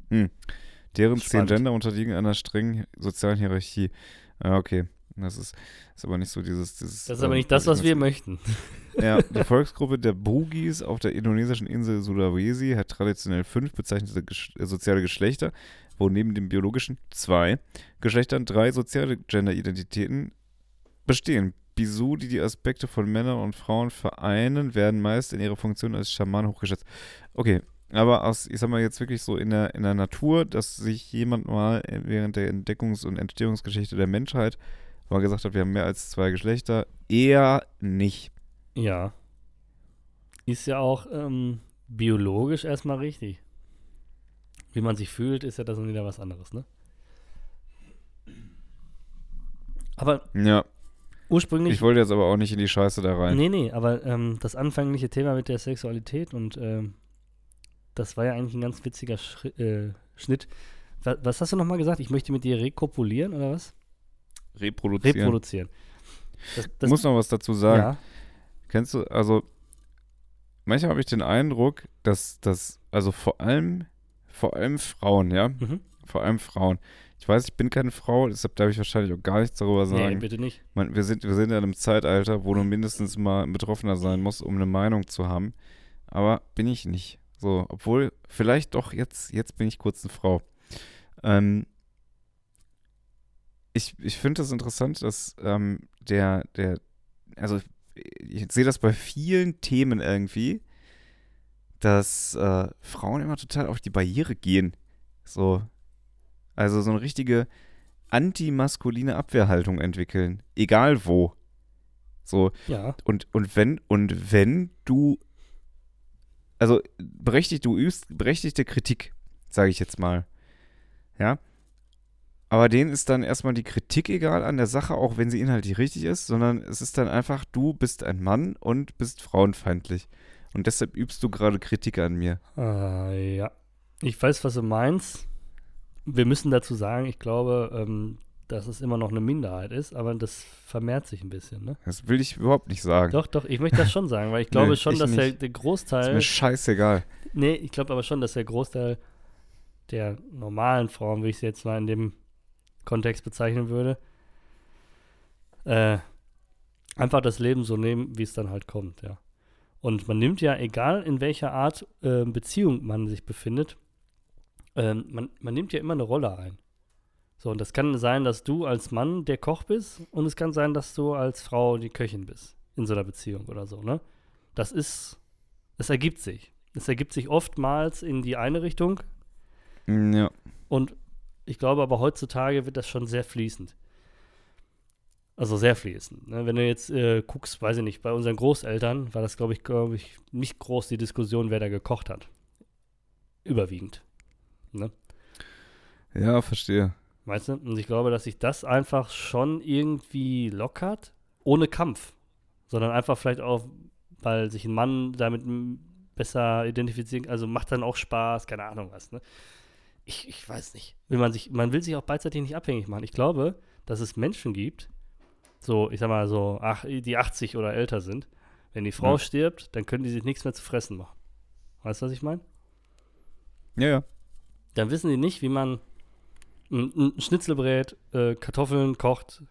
Hm. Deren zehn. Gender unterliegen einer strengen sozialen Hierarchie. Ah, okay. Das ist, ist aber nicht so dieses. dieses Das ist aber ähm, nicht das, was wir möchten. ja, die Volksgruppe der Bugis auf der indonesischen Insel Sulawesi hat traditionell fünf bezeichnete Gesch äh, soziale Geschlechter, wo neben dem biologischen zwei Geschlechtern drei soziale Gender-Identitäten bestehen. Bisu, die die Aspekte von Männern und Frauen vereinen, werden meist in ihrer Funktion als Schaman hochgeschätzt. Okay, aber aus, ich sag mal jetzt wirklich so in der, in der Natur, dass sich jemand mal während der Entdeckungs- und Entstehungsgeschichte der Menschheit mal gesagt hat, wir haben mehr als zwei Geschlechter, eher nicht. Ja. Ist ja auch ähm, biologisch erstmal richtig. Wie man sich fühlt, ist ja das wieder was anderes, ne? Aber Ja, ursprünglich. ich wollte jetzt aber auch nicht in die Scheiße da rein. Nee, nee, aber ähm, das anfängliche Thema mit der Sexualität und ähm, das war ja eigentlich ein ganz witziger Schri äh, Schnitt. Was, was hast du nochmal gesagt? Ich möchte mit dir rekopulieren oder was? Reproduzieren. Reproduzieren. Das, Ich das, muss noch was dazu sagen. ja. Kennst du, also manchmal habe ich den Eindruck, dass das, also vor allem, vor allem Frauen, ja, Mhm. vor allem Frauen. Ich weiß, ich bin keine Frau, deshalb darf ich wahrscheinlich auch gar nichts darüber Nee, sagen. bitte nicht. Man, wir, sind, wir sind in einem Zeitalter, wo du mindestens mal ein Betroffener sein musst, um eine Meinung zu haben. Aber bin ich nicht. So, obwohl, vielleicht doch, jetzt, jetzt bin ich kurz eine Frau. Ähm, ich ich finde das interessant, dass ähm, der, der, also ich sehe das bei vielen Themen irgendwie, dass äh, Frauen immer total auf die Barriere gehen. So, also so eine richtige antimaskuline Abwehrhaltung entwickeln. Egal wo. So, Ja. und, und wenn, und wenn du, also berechtigt, du übst berechtigte Kritik, sage ich jetzt mal. Ja. Aber denen ist dann erstmal die Kritik egal an der Sache, auch wenn sie inhaltlich richtig ist, sondern es ist dann einfach, du bist ein Mann und bist frauenfeindlich. Und deshalb übst du gerade Kritik an mir. Äh, ja. Ich weiß, was du meinst. Wir müssen dazu sagen, ich glaube, ähm, dass es immer noch eine Minderheit ist, aber das vermehrt sich ein bisschen, ne? Das will ich überhaupt nicht sagen. Doch, doch, ich möchte das schon sagen, weil ich glaube Nee, schon, ich dass der, der Ist Großteil. mir scheißegal. Nee, ich glaube aber schon, dass der Großteil der normalen Frauen, wie ich sie jetzt mal in dem Kontext bezeichnen würde, äh, einfach das Leben so nehmen, wie es dann halt kommt, ja. Und man nimmt ja, egal in welcher Art äh, Beziehung man sich befindet, ähm, man, man nimmt ja immer eine Rolle ein. So, und das kann sein, dass du als Mann der Koch bist und es kann sein, dass du als Frau die Köchin bist in so einer Beziehung oder so, ne? Das ist, es ergibt sich. Es ergibt sich oftmals in die eine Richtung Ja. und ich glaube aber heutzutage wird das schon sehr fließend. Also sehr fließend. Ne? Wenn du jetzt äh, guckst, weiß ich nicht, bei unseren Großeltern war das, glaube ich, glaube ich, nicht groß die Diskussion, wer da gekocht hat. Überwiegend. Ne? Ja, verstehe. Weißt du? Und ich glaube, dass sich das einfach schon irgendwie lockert, ohne Kampf. Sondern einfach vielleicht auch, weil sich ein Mann damit besser identifizieren, also macht dann auch Spaß, keine Ahnung was, ne? Ich, ich weiß nicht. Will man sich, man will sich auch beidseitig nicht abhängig machen. Ich glaube, dass es Menschen gibt, so, ich sag mal so, ach, die 80 oder älter sind, wenn die Frau Ja. stirbt, dann können die sich nichts mehr zu fressen machen. Weißt du, was ich meine? Ja, ja. dann wissen die nicht, wie man ein, ein Schnitzel brät, äh, Kartoffeln kocht.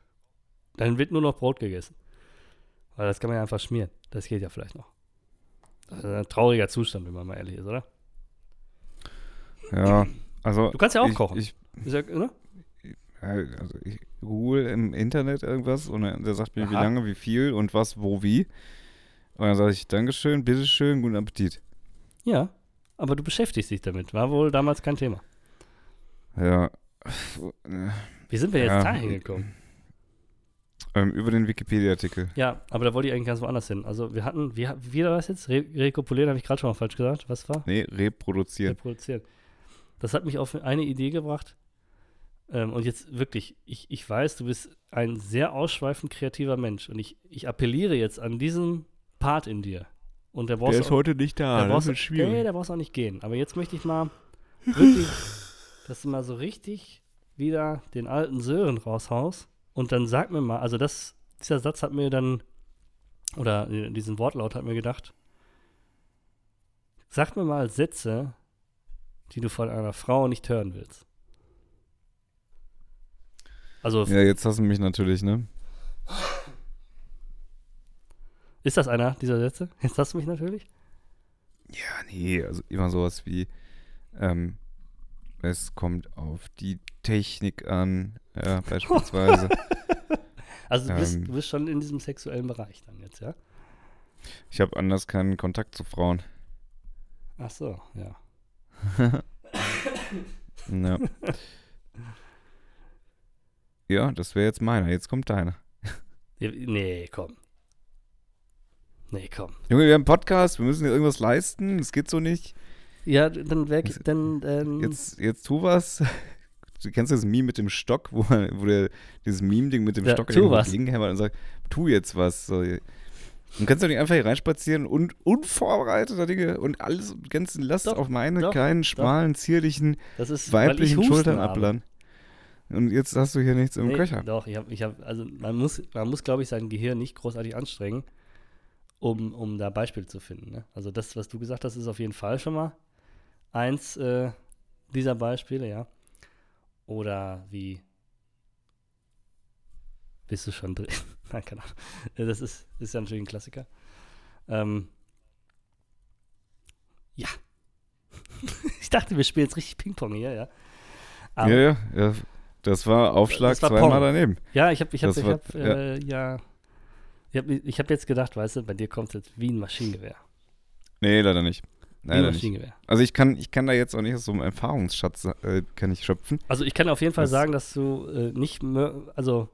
Dann wird nur noch Brot gegessen. Weil das kann man ja einfach schmieren. Das geht ja vielleicht noch. Das ist ein trauriger Zustand, wenn man mal ehrlich ist, oder? Ja. Also, Du kannst ja auch ich, kochen. Ich, Ist ja, ne? ja, also ich google im Internet irgendwas und er- der sagt mir, wie Aha. lange, wie viel und was, wo, wie. Und dann sage ich, Dankeschön, bitteschön, guten Appetit. Ja. Aber du beschäftigst dich damit. War wohl damals kein Thema. Ja. Wie sind wir jetzt Ja. dahin gekommen? Ähm, über den Wikipedia-Artikel. Ja, aber da wollte ich eigentlich ganz woanders hin. Also wir hatten, wie, wie war das jetzt? Re Rekupulieren habe ich gerade schon mal falsch gesagt. Was war? Nee, reproduzieren. reproduzieren. Das hat mich auf eine Idee gebracht. Ähm, und jetzt wirklich, ich, ich weiß, du bist ein sehr ausschweifend kreativer Mensch. Und ich, ich appelliere jetzt an diesen Part in dir. Und der brauchst du auch- heute nicht der da. brauchst, du- nee, der brauchst auch nicht gehen. Aber jetzt möchte ich mal wirklich, dass du mal so richtig wieder den alten Sören raushaust. Und dann sag mir mal, also das, dieser Satz hat mir dann, oder äh, diesen Wortlaut hat mir gedacht, sag mir mal Sätze, die du von einer Frau nicht hören willst. Also Ja, jetzt hast du mich natürlich, ne? ist das einer dieser Sätze? Jetzt hast du mich natürlich. Ja, nee, also immer sowas wie, ähm, es kommt auf die Technik an, ja, beispielsweise. Also du bist, Ähm. du bist schon in diesem sexuellen Bereich dann jetzt, ja? ich habe anders keinen Kontakt zu Frauen. Ach so, ja. Ja. ja, das wäre jetzt meiner. Jetzt kommt deiner. Nee, komm. Nee, komm. Junge, wir haben einen Podcast, wir müssen hier irgendwas leisten. Das geht so nicht. Ja, dann weg, Das- dann, ähm, Jetzt, jetzt tu was. Du kennst das Meme mit dem Stock, wo, wo der dieses Meme-Ding mit dem Ja, Stock gegenhämmert und sagt, tu jetzt was. So, du kannst doch nicht einfach hier reinspazieren und unvorbereiteter Dinge und alles ganzen Last Doch, auf meine doch, kleinen, schmalen, zierlichen, das ist, weiblichen Schultern habe. Und jetzt hast du hier nichts im Nee, Köcher. Doch, ich habe, ich hab, also man muss, man muss, glaube ich, sein Gehirn nicht großartig anstrengen, um, um da Beispiele zu finden. Ne? Also das, was du gesagt hast, ist auf jeden Fall schon mal eins äh, dieser Beispiele, ja. Oder wie bist du schon drin? Nein, keine Ahnung. Das ist, ist ja natürlich ein Klassiker. Ähm, ja. ich dachte, wir spielen jetzt richtig Ping-Pong hier, ja. Aber- ja, ja, ja. Das war Aufschlag Das war zweimal Pong. daneben. Ja, ich habe ich hab, ich war- hab, äh, ja. Ich habe ich hab jetzt gedacht, weißt du, bei dir kommt jetzt wie ein Maschinengewehr. Nee, leider nicht. Leider nicht. Maschinengewehr. Also ich kann, ich kann da jetzt auch nicht aus so einem Erfahrungsschatz äh, kann ich schöpfen. Also ich kann auf jeden Fall Das- sagen, dass du äh, nicht, also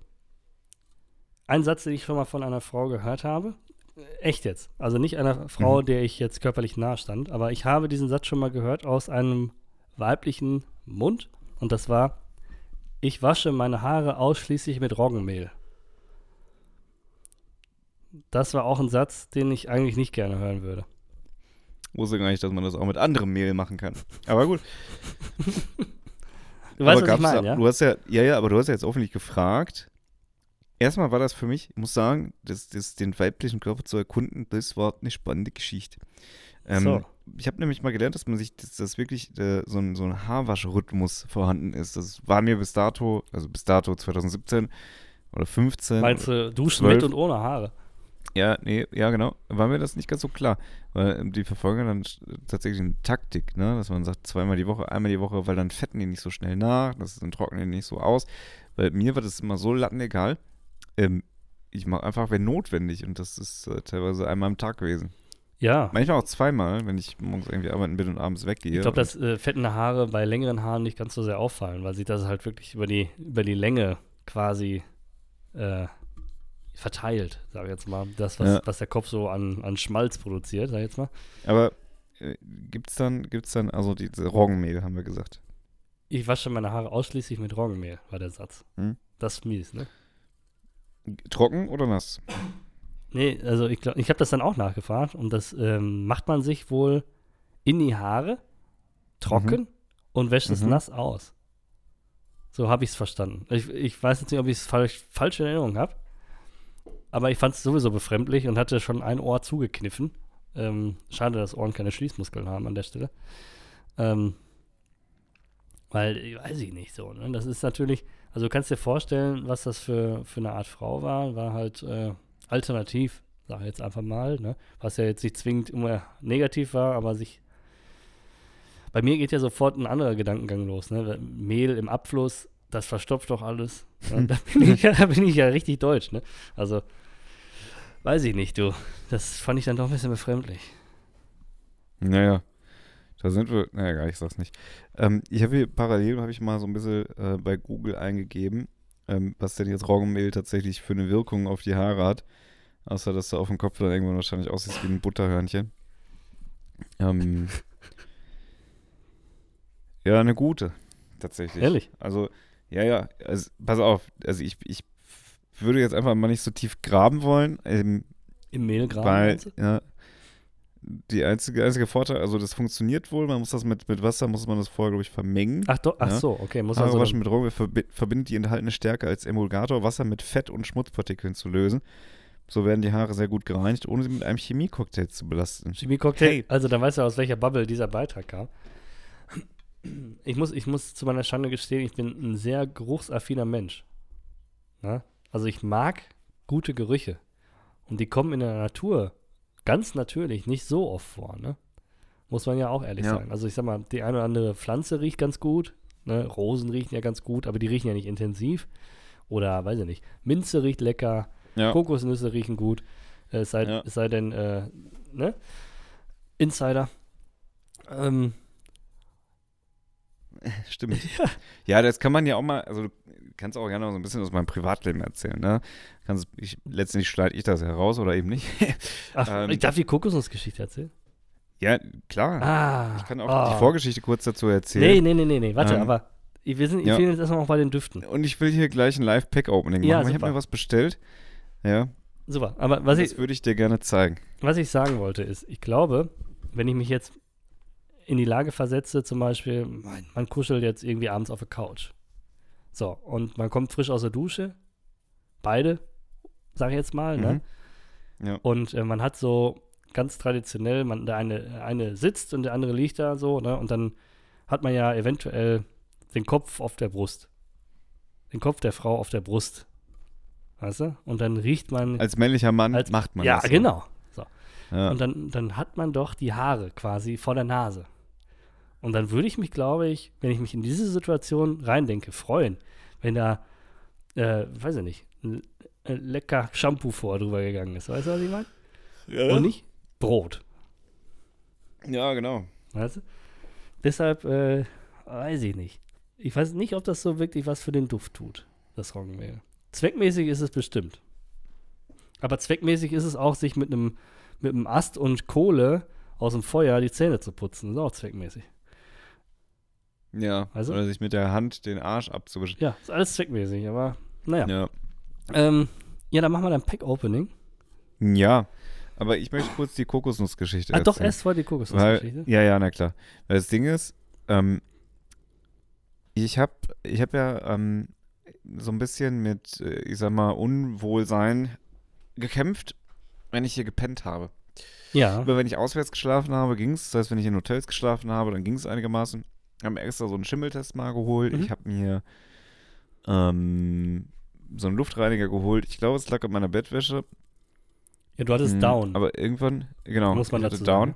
ein Satz, den ich schon mal von einer Frau gehört habe, äh, echt jetzt, also nicht einer Frau, Mhm. der ich jetzt körperlich nahe stand, aber ich habe diesen Satz schon mal gehört aus einem weiblichen Mund und das war, ich wasche meine Haare ausschließlich mit Roggenmehl. Das war auch ein Satz, den ich eigentlich nicht gerne hören würde. Wusste gar nicht, dass man das auch mit anderem Mehl machen kann. Aber gut. Du weißt, aber was ich meine, ja? Du hast ja, ja, ja, aber du hast ja jetzt öffentlich gefragt. Erstmal war das für mich, ich muss sagen, das, das, den weiblichen Körper zu erkunden, das war eine spannende Geschichte. Ähm, So. Ich habe nämlich mal gelernt, dass man sich, dass, dass wirklich äh, so, ein, so ein Haarwaschrhythmus vorhanden ist. Das war mir bis dato, also bis dato 2017 oder 15. Meinst du, duschen 12? mit und ohne Haare? Ja, nee, ja, genau. War mir das nicht ganz so klar. Weil ähm, die verfolgen dann tatsächlich eine Taktik, ne? Dass man sagt, zweimal die Woche, einmal die Woche, weil dann fetten die nicht so schnell nach, das dann trocknen die nicht so aus. Weil mir war das immer so lattenegal. Ähm, ich mache einfach, wenn notwendig. Und das ist äh, teilweise einmal am Tag gewesen. Ja. Manchmal auch zweimal, wenn ich morgens irgendwie arbeiten bin und abends weggehe. Ich glaube, dass äh, fettende Haare bei längeren Haaren nicht ganz so sehr auffallen, weil sich das halt wirklich über die, über die Länge quasi äh, verteilt, sage ich jetzt mal. Das, was, Ja. was der Kopf so an, an Schmalz produziert, sag ich jetzt mal. Aber äh, gibt's dann, gibt's dann, also diese Roggenmehl, haben wir gesagt. Ich wasche meine Haare ausschließlich mit Roggenmehl, war der Satz. Hm. Das ist mies, ne? Trocken oder nass? Nee, also ich glaube, ich habe das dann auch nachgefragt und das ähm, macht man sich wohl in die Haare trocken und wäscht es Mhm. nass aus. So habe ich es verstanden. Ich, ich weiß jetzt nicht, ob ich es falsch, falsch in Erinnerung habe, aber ich fand es sowieso befremdlich und hatte schon ein Ohr zugekniffen. Ähm, schade, dass Ohren keine Schließmuskeln haben an der Stelle. Ähm, weil, ich weiß ich nicht so, ne? Das ist natürlich, also du kannst dir vorstellen, was das für, für eine Art Frau war. War halt äh, alternativ, sag ich jetzt einfach mal, ne? Was ja jetzt nicht zwingend immer negativ war, aber sich. Bei mir geht ja sofort ein anderer Gedankengang los, ne? Mehl im Abfluss, das verstopft doch alles. Ne? Da, bin ich ja, da bin ich ja richtig deutsch, ne? Also, weiß ich nicht, du. Das fand ich dann doch ein bisschen befremdlich. Naja, da sind wir, naja, gar ich sag's nicht. Ähm, ich habe hier parallel, habe ich mal so ein bisschen äh, bei Google eingegeben, ähm, was denn jetzt Roggenmehl tatsächlich für eine Wirkung auf die Haare hat. Außer, dass du auf dem Kopf dann irgendwann wahrscheinlich aussiehst wie ein Butterhörnchen. Ähm, ja, eine gute, tatsächlich. Ehrlich? Also, ja, ja, also, pass auf, also ich, ich würde jetzt einfach mal nicht so tief graben wollen. Ähm, Im Mehl gerade. weil, ja, die einzige, einzige Vorteil, also das funktioniert wohl, man muss das mit, mit Wasser, muss man das vorher, glaube ich, vermengen. Ach, doch, ach ja. so, okay. Muss also waschen mit verbi verbindet die enthaltene Stärke als Emulgator, Wasser mit Fett und Schmutzpartikeln zu lösen. So werden die Haare sehr gut gereinigt, ohne sie mit einem Chemiecocktail zu belasten. Chemie-Cocktail. Hey. Also, dann weißt du, aus welcher Bubble dieser Beitrag kam. Ich muss, ich muss zu meiner Schande gestehen, ich bin ein sehr geruchsaffiner Mensch. Na? Also, ich mag gute Gerüche. Und die kommen in der Natur ganz natürlich nicht so oft vor, ne? Muss man ja auch ehrlich Ja. sagen. Also, ich sag mal, die eine oder andere Pflanze riecht ganz gut. Ne? Rosen riechen ja ganz gut, aber die riechen ja nicht intensiv. Oder, weiß ich nicht, Minze riecht lecker. Ja, Kokosnüsse riechen gut. Äh, es, sei, Ja. es sei denn, äh, ne? Insider. Ähm, stimmt. Ja. das kann man ja auch mal, also du kannst auch gerne mal so ein bisschen aus meinem Privatleben erzählen, ne? Kannst, ich, letztendlich schneide ich das heraus oder eben nicht. ach, Ähm, ich darf die Kokosnussgeschichte erzählen? ja, klar. Ah. Ich kann auch ah. die Vorgeschichte kurz dazu erzählen. nee, nee, nee, nee. Warte, Ähm, aber wir, sind, wir ja. fehlen jetzt erstmal noch bei den Düften. Und ich will hier gleich ein Live-Pack-Opening machen. Ja, ich habe mir was bestellt. Ja, Super. Aber was das ich, würde ich dir gerne zeigen. was ich sagen wollte ist, ich glaube, wenn ich mich jetzt in die Lage versetze, zum Beispiel, man, man kuschelt jetzt irgendwie abends auf der Couch. So, und man kommt frisch aus der Dusche. Beide, sag ich jetzt mal, ne? Mhm. Ja. Und äh, man hat so ganz traditionell, man, der eine, eine sitzt und der andere liegt da so, ne? Und dann hat man ja eventuell den Kopf auf der Brust. Den Kopf der Frau auf der Brust. Weißt du? Und dann riecht man. Als männlicher Mann Als- macht man ja, das. so. genau. So. Ja. Und dann, dann hat man doch die Haare quasi vor der Nase. Und dann würde ich mich, glaube ich, wenn ich mich in diese Situation reindenke, freuen, wenn da, äh, weiß ich nicht, ein, lecker Shampoo vor drüber gegangen ist. Weißt du, was ich meine? ja. Und nicht Brot. ja, genau. Weißt du? Deshalb äh, weiß ich nicht. Ich weiß nicht, ob das so wirklich was für den Duft tut, das Roggenmehl. Zweckmäßig ist es bestimmt. Aber zweckmäßig ist es auch, sich mit einem mit einem Ast und Kohle aus dem Feuer die Zähne zu putzen. Das ist auch zweckmäßig. Ja. Also? Oder sich mit der Hand den Arsch abzuwischen. Ja, ist alles zweckmäßig, aber naja. Ja. Ähm, ja, dann machen wir dann Pack-Opening. Ja. Aber ich möchte kurz die Kokosnussgeschichte Ah, doch, erzählen. erst vor die Kokosnussgeschichte. ja, ja, na klar. Weil das Ding ist, ähm, Ich habe ich hab ja ähm, so ein bisschen mit, äh, ich sag mal, Unwohlsein gekämpft, wenn ich hier gepennt habe. Ja. Aber wenn ich auswärts geschlafen habe, ging es. Das heißt, wenn ich in Hotels geschlafen habe, dann ging es einigermaßen. Ich habe mir extra so einen Schimmeltest mal geholt. Mhm. Ich habe mir ähm, so einen Luftreiniger geholt. Ich glaube, es lag an meiner Bettwäsche. Ja, du hattest Mm, Down. Aber irgendwann, genau, Muss man ich hatte dazu Down.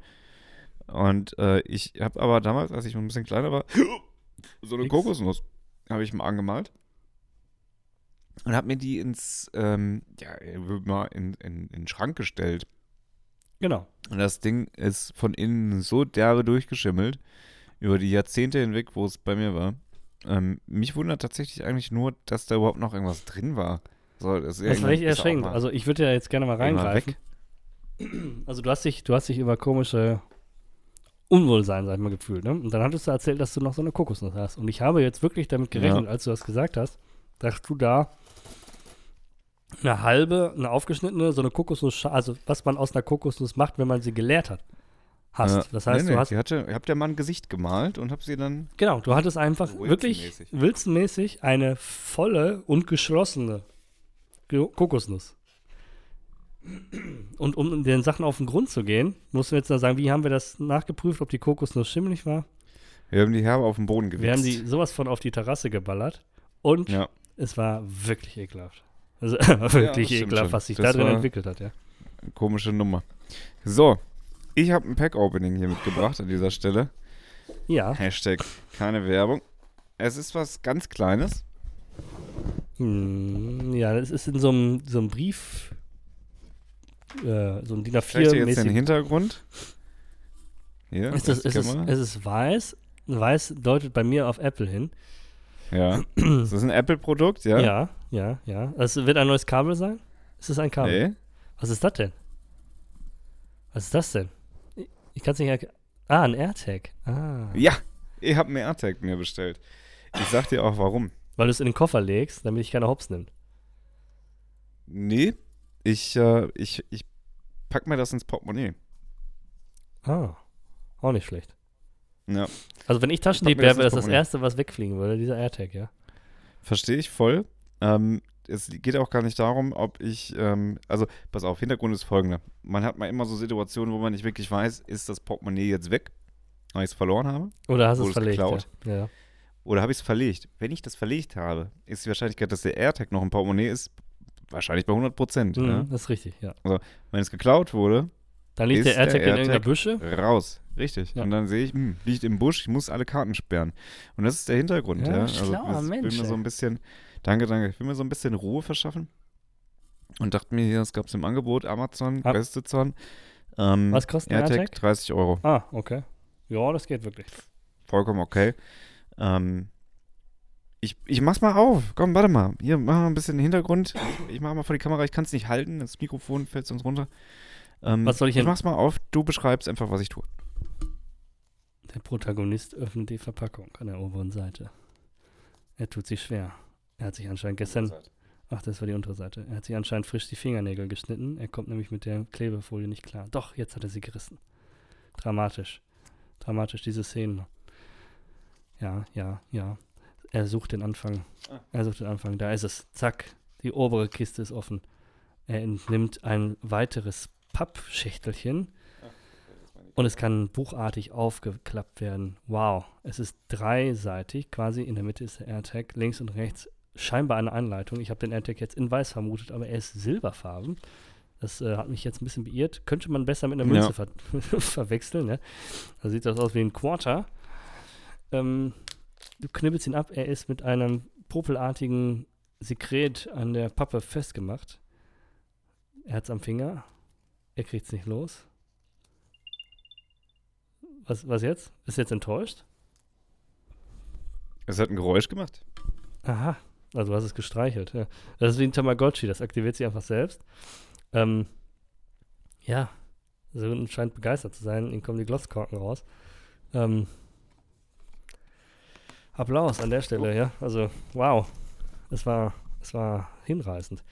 sagen. Und äh, ich habe aber damals, als ich noch ein bisschen kleiner war, so eine Nix. Kokosnuss habe ich mal angemalt. Und habe mir die ins, ähm, ja, mal in, in, in den Schrank gestellt. Genau. Und das Ding ist von innen so derbe durchgeschimmelt, über die Jahrzehnte hinweg, wo es bei mir war. Ähm, mich wundert tatsächlich eigentlich nur, dass da überhaupt noch irgendwas drin war. So, das Das war echt erschreckend. Also ich würde ja jetzt gerne mal reingreifen. Also du hast dich, du hast dich über komische Unwohlsein, sag ich mal, gefühlt, ne? Und dann hattest du erzählt, dass du noch so eine Kokosnuss hast. Und ich habe jetzt wirklich damit gerechnet, Ja. als du das gesagt hast, dass du da eine halbe, eine aufgeschnittene, so eine Kokosnuss, also was man aus einer Kokosnuss macht, wenn man sie geleert hat, hast. Ja. Das heißt, nee, nee, du hast, Die hatte, ich habe der Mann ein Gesicht gemalt und habe sie dann. genau, du hattest einfach wirklich Wilson-mäßig. wilzenmäßig eine volle und geschlossene Ge- Kokosnuss. Und um den Sachen auf den Grund zu gehen, mussten wir jetzt noch sagen, wie haben wir das nachgeprüft, ob die Kokosnuss schimmelig war? Wir haben die Herbe auf den Boden gewichst. Wir haben die sowas von auf die Terrasse geballert und Ja, es war wirklich ekelhaft. Also wirklich stimmt ekelhaft, was sich Das da drin entwickelt hat, ja. komische Nummer. So, ich habe ein Pack-Opening hier mitgebracht an dieser Stelle. Ja, Hashtag keine Werbung. Es ist was ganz Kleines. hm, ja, das ist in so einem, so einem Brief, äh, so ein DIN Ich zeige dir jetzt den A4-mäßig. Hintergrund. Hier, Ist das, das ist es, Kamera. es ist weiß. Weiß deutet bei mir auf Apple hin. Ja. Das ist ein Apple-Produkt, ja? Ja, ja, ja. Es wird ein neues Kabel sein? Ist es ein Kabel? Nee. Was ist das denn? Was ist das denn? Ich, kann es nicht erkennen. Ah, ein AirTag. Ah. Ja, ich habe einen AirTag mir bestellt. Ich sag dir auch warum. Weil du es in den Koffer legst, damit ich keine Hops nimmt. Nee, ich, äh, ich, ich pack mir das ins Portemonnaie. Ah. Auch nicht schlecht. Ja, Also wenn ich Taschendieb wäre, wäre das das. Erste, was wegfliegen würde, dieser AirTag, ja. verstehe ich voll. Ähm, es geht auch gar nicht darum, ob ich, ähm, also pass auf, Hintergrund ist folgender. Man hat mal immer so Situationen, wo man nicht wirklich weiß, ist das Portemonnaie jetzt weg, weil ich es verloren habe, Oder hast du es verlegt? geklaut? Ja. ja. oder habe ich es verlegt. Wenn ich das verlegt habe, ist die Wahrscheinlichkeit, dass der AirTag noch im Portemonnaie ist, wahrscheinlich bei 100 Prozent. Mhm, Ja? Das ist richtig, ja. Wenn es geklaut wurde, Dann liegt Ist der der AirTag in irgendeiner AirTag Büsche. raus. Richtig. Ja. Und dann sehe ich, hm, liegt im Busch, ich muss alle Karten sperren. Und das ist der Hintergrund. Ja, Ja, schlauer Also, ich Mensch, will mir so ein bisschen, danke, danke, ich will mir so ein bisschen Ruhe verschaffen. Und dachte mir, hier, es gab es im Angebot, Amazon, Ah. beste Zahn. Ähm, Was kostet AirTag? AirTag? 30 Euro. Ah, okay. Ja, das geht wirklich. Vollkommen okay. Ähm, ich, ich mach's mal auf. Komm, warte mal. Hier, mach mal ein bisschen Hintergrund. Ich, ich mach mal vor die Kamera. Ich kann es nicht halten. Das Mikrofon fällt sonst runter. Ähm, Was soll ich ich denn- mach's mal auf. Du beschreibst einfach, was ich tue. Der Protagonist öffnet die Verpackung an der oberen Seite. Er tut sich schwer. Er hat sich anscheinend gestern. Ach, das war die untere Seite. Er hat sich anscheinend frisch die Fingernägel geschnitten. Er kommt nämlich mit der Klebefolie nicht klar. Doch, jetzt hat er sie gerissen. Dramatisch. Dramatisch, diese Szene. Ja, ja, ja. Er sucht den Anfang. Ah. Er sucht den Anfang. Da ist es. Zack. Die obere Kiste ist offen. Er entnimmt ein weiteres Pappschächtelchen. Und es kann buchartig aufgeklappt werden. Wow. Es ist dreiseitig. Quasi in der Mitte ist der AirTag. Links und rechts scheinbar eine Anleitung. Ich habe den AirTag jetzt in weiß vermutet, aber er ist silberfarben. Das äh, hat mich jetzt ein bisschen beirrt. Könnte man besser mit einer Ja. Münze ver verwechseln. Ne? Da sieht das aus wie ein Quarter. Ähm, du knibbelst ihn ab. Er ist mit einem popelartigen Sekret an der Pappe festgemacht. Er hat es am Finger. Er kriegt es nicht los. Was, was jetzt? Ist jetzt enttäuscht? Es hat ein Geräusch gemacht. Aha. Also du hast es gestreichelt. Ja. Das ist wie ein Tamagotchi, das aktiviert sich einfach selbst. Ähm, ja. So scheint begeistert zu sein. Ihm kommen die Glotzkorken raus. Ähm, Applaus an der Stelle, ja. Also, wow. Es war, es war hinreißend.